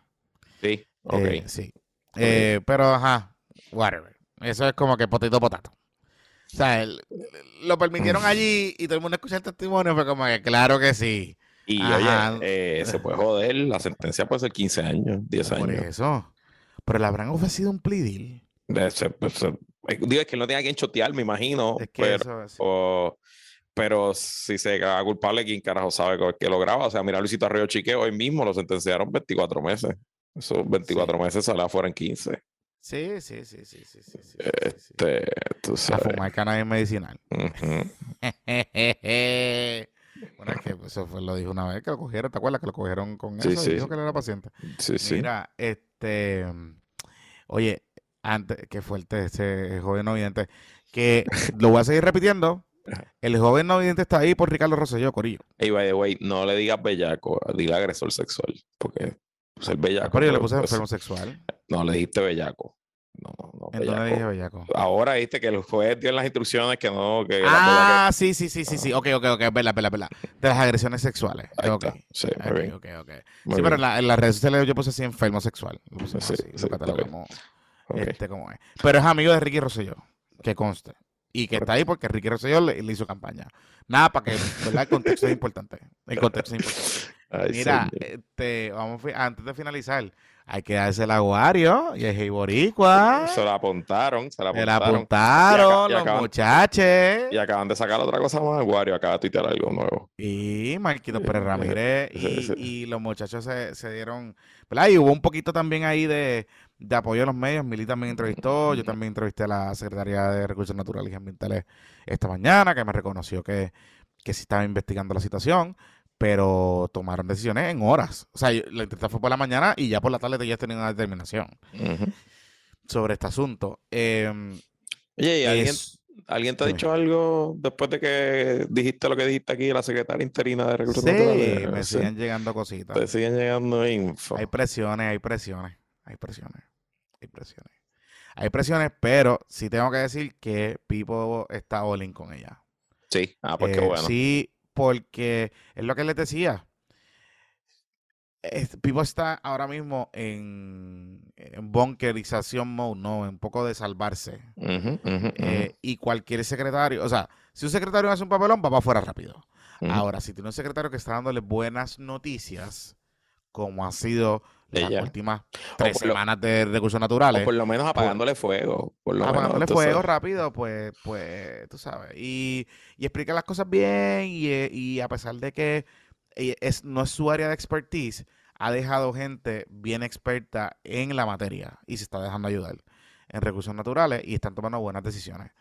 Sí, ok. Eh, sí. Eh, pero, ajá, whatever. Eso es como que potito potato. O sea, el- lo permitieron allí y todo el mundo escucha el testimonio. Fue como que, claro que sí. Y Ajá. oye, eh, se puede joder. La sentencia puede ser 15 años, 10 Por años. eso. Pero le habrán ofrecido un plea deal. De ser- de ser- eh, digo, es que no tenía quien chotear, me imagino. Es que pero, eso es. o- pero si se haga culpable, ¿quién carajo sabe que lo graba? O sea, mira, Luisito Arroyo Chique hoy mismo lo sentenciaron 24 meses. Esos 24 meses se la fueron 15. Sí, sí, sí, sí, sí, sí. sí. Este, tú A sabes. fumar cannabis medicinal. Bueno, es que eso fue, lo dijo una vez que lo cogieron, ¿te acuerdas que lo cogieron con eso? sí. Y dijo que él era paciente. Sí, sí. Mira, este, oye, antes, qué fuerte ese joven no vidente, que lo voy a seguir repitiendo, el joven no vidente está ahí por Ricardo Rosselló, Corillo. Hey, by the way, no le digas bellaco, dile agresor sexual, porque pues, el bellaco. Corillo le pues, puse pues, enfermo sexual. No, le dijiste bellaco. No, no, no, ¿En dónde bellaco. dije bellaco? Ahora viste que el juez dio las instrucciones que no, que Ah, sí, sí, sí, sí, sí. Ok, ok, ok, verdad, verdad, verdad. De las agresiones sexuales. Ahí ok. está. Sí, muy bien. ok, ok. Muy sí, pero en, bien. la- en las redes sociales yo puse así enfermo sexual. Pusimos Sí, así, sí, lo está bien. catalogamos, Ok. este, como es. Pero es amigo de Ricky Rosselló, que conste. Y que está ahí porque Ricky Rosselló le, le hizo campaña. Nada, para que, ¿verdad? El contexto es importante. El contexto es importante. Ay, Mira, este, vamos, antes de finalizar, hay que darse el aguario y el boricua. Se la apuntaron, se la Se la apuntaron. apuntaron y los muchachos. Y acaban de sacar otra cosa más. Wario acaba de tuitear algo nuevo. Y Marquito Pérez Eh, Ramírez sí, y, sí. y los muchachos se, se dieron, ¿verdad? Y hubo un poquito también ahí de, de apoyo a los medios. Mili también entrevistó, yo también entrevisté a la Secretaría de Recursos Naturales y Ambientales esta mañana, que me reconoció que, que sí estaba investigando la situación, pero tomaron decisiones en horas. O sea, la entrevista fue por la mañana y ya por la tarde ya tenían una determinación sobre este asunto. Em, Oye, ¿y alguien, es- alguien te ha dicho algo después de que dijiste lo que dijiste aquí, la secretaria interina de Recursos sí, Naturales? me Sí. siguen llegando cositas. Te siguen llegando info. Hay presiones, hay presiones, hay presiones, hay presiones. Hay presiones, pero sí tengo que decir que Pipo está all in con ella. Sí, ah, pues qué Eh, bueno. Sí, porque es lo que les decía. Pipo está ahora mismo en, en bunkerización mode, ¿no? En un poco de salvarse. Eh, y cualquier secretario, o sea, si un secretario hace un papelón, va para afuera rápido. Ahora, si tiene un secretario que está dándole buenas noticias, como ha sido las Ella. últimas tres lo- semanas de recursos O naturales, por lo menos apagándole fuego. Por lo apagándole menos, fuego sabes. rápido, pues, pues, tú sabes. Y, y explica las cosas bien y, y a pesar de que eh, es, no es su área de expertise, ha dejado gente bien experta en la materia y se está dejando ayudar en recursos naturales y están tomando buenas decisiones.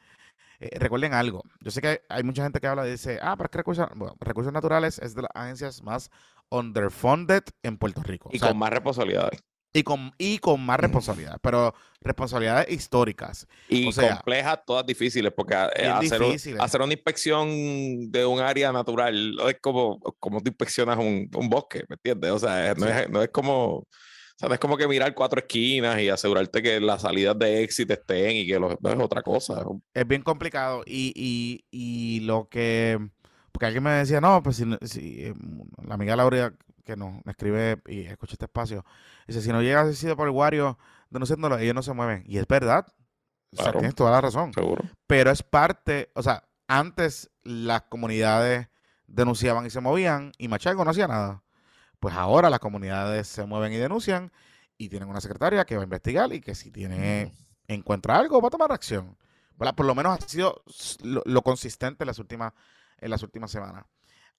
Eh, recuerden algo, yo sé que hay mucha gente que habla y dice, ah, pero es que recursos, bueno, recursos naturales es de las agencias más underfunded en Puerto Rico. Y O sea, con más responsabilidades. y con, y con más responsabilidades, pero responsabilidades históricas. Y O sea, complejas, todas difíciles, porque eh, bien hacer, difíciles. hacer una inspección de un área natural es como, como tú inspeccionas un, un bosque, ¿me entiendes? O sea, no, es, no es como... O sea, no es como que mirar cuatro esquinas y asegurarte que las salidas de éxito estén y que los, no es otra cosa. Es bien complicado y, y, y lo que... Porque alguien me decía, no, pues si, si, eh, la amiga Laura que nos escribe y escucha este espacio, dice, si no llega a sido por el Wario denunciándolo, ellos no se mueven. Y es verdad. O sea, Claro. tienes toda la razón. Seguro. Pero es parte, o sea, antes las comunidades denunciaban y se movían y Machalgo no hacía nada. Pues ahora las comunidades se mueven y denuncian y tienen una secretaria que va a investigar y que si tiene, encuentra algo va a tomar acción. ¿verdad? Por lo menos ha sido lo, lo consistente en las últimas, en las últimas semanas.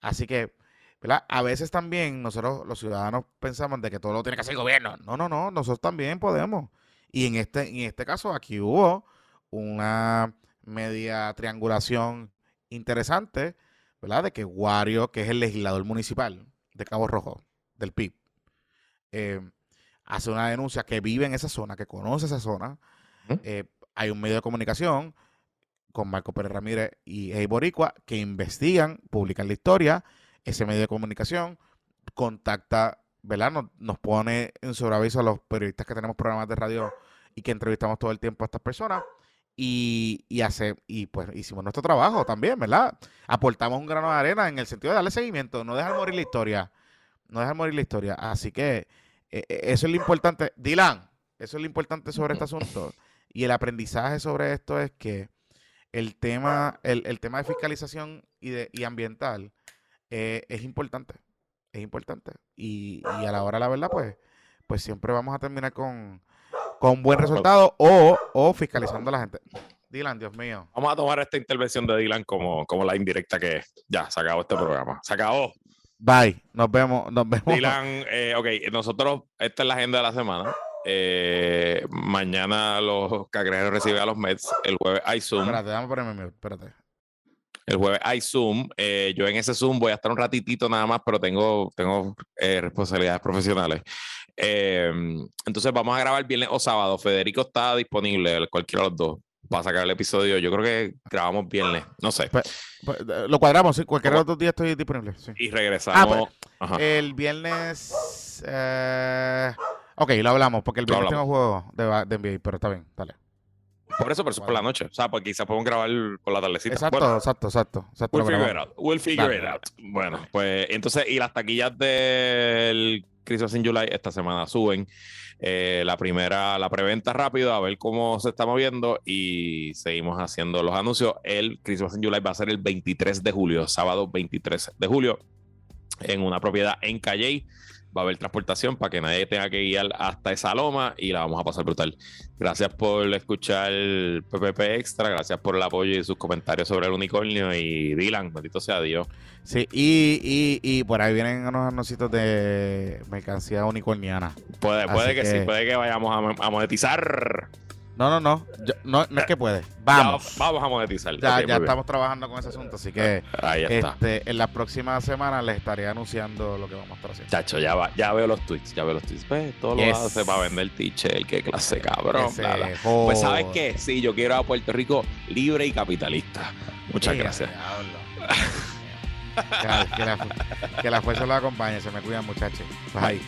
Así que, ¿verdad? A veces también nosotros los ciudadanos pensamos de que todo lo tiene que hacer el gobierno. No, no, no, nosotros también podemos. Y en este, en este caso aquí hubo una media triangulación interesante, ¿verdad? De que Wario, que es el legislador municipal de Cabo Rojo, del PIB, eh, hace una denuncia que vive en esa zona, que conoce esa zona. Eh, hay un medio de comunicación con Marco Pérez Ramírez y Hey Boricua que investigan, publican la historia. Ese medio de comunicación contacta, ¿verdad? Nos, nos pone en sobreaviso a los periodistas que tenemos programas de radio y que entrevistamos todo el tiempo a estas personas. Y, y hace, y pues hicimos nuestro trabajo también, ¿verdad? Aportamos un grano de arena en el sentido de darle seguimiento, no dejar morir la historia. No dejar morir la historia. Así que eh, eh, eso es lo importante. Dylan, eso es lo importante sobre este asunto. Y el aprendizaje sobre esto es que el tema, el, el tema de fiscalización y, de, y ambiental eh, es importante. Es importante. Y, y a la hora, la verdad, pues, pues siempre vamos a terminar con, con buen resultado o, o fiscalizando a la gente. Dylan, Dios mío. Vamos a tomar esta intervención de Dylan como, como la indirecta que es. Ya, se acabó este programa. Se acabó. Bye. Nos vemos. Nos vemos. Dylan, eh, ok, nosotros, esta es la agenda de la semana. Eh, mañana los cangrejeros reciben a los Mets. El jueves hay Zoom. Espérate, dame ponerme mute, Espérate. El jueves hay Zoom. Eh, yo en ese Zoom voy a estar un ratitito nada más, pero tengo, tengo eh, responsabilidades profesionales. Entonces vamos a grabar viernes o sábado. Federico está disponible, cualquiera de los dos, para sacar el episodio. Yo creo que grabamos viernes, no sé. Pues, pues, lo cuadramos, sí. Cualquier otro día estoy disponible. Sí. Y regresamos. Ajá. El viernes. Ok, lo hablamos, porque el viernes tengo juego de, de NBA, pero está bien, dale. Por eso, por eso por la noche. O sea, porque quizás podemos grabar por la tardecita. Exacto, Bueno, exacto, exacto. exacto We'll figure it out. We'll figure Dale, it out. Bueno, pues entonces, y las taquillas del Christmas in July esta semana suben. Eh, la primera, la preventa rápido, a ver cómo se está moviendo y seguimos haciendo los anuncios. El Christmas in July va a ser el 23 de julio, sábado 23 de julio, en una propiedad en Calley. Va a haber transportación para que nadie tenga que guiar hasta esa loma y la vamos a pasar brutal. Gracias por escuchar PPP Extra, gracias por el apoyo y sus comentarios sobre el unicornio. Y Dylan, bendito sea Dios. Sí, y, y, y por ahí vienen unos anuncios de mercancía unicorniana. Puede, puede que, sí, puede que vayamos a, mo- a monetizar. No, no, no. yo- no, no es que puede. Vamos. Ya, vamos a monetizar. Ya, ya estamos trabajando con ese asunto, así que Ahí está. este, en las próximas semanas les estaré anunciando lo que vamos a estar haciendo. Chacho, ya, va, ya veo los tweets, ya veo los tweets. Pues, todo Yes. lo hace para vender t-shirt, qué clase cabrón. Bla, bla. Pues, ¿sabes qué? Sí, yo quiero a Puerto Rico libre y capitalista. Muchas Mira, gracias. que, la, que la- que la fuerza los acompañe. Se me cuidan, muchachos. Bye.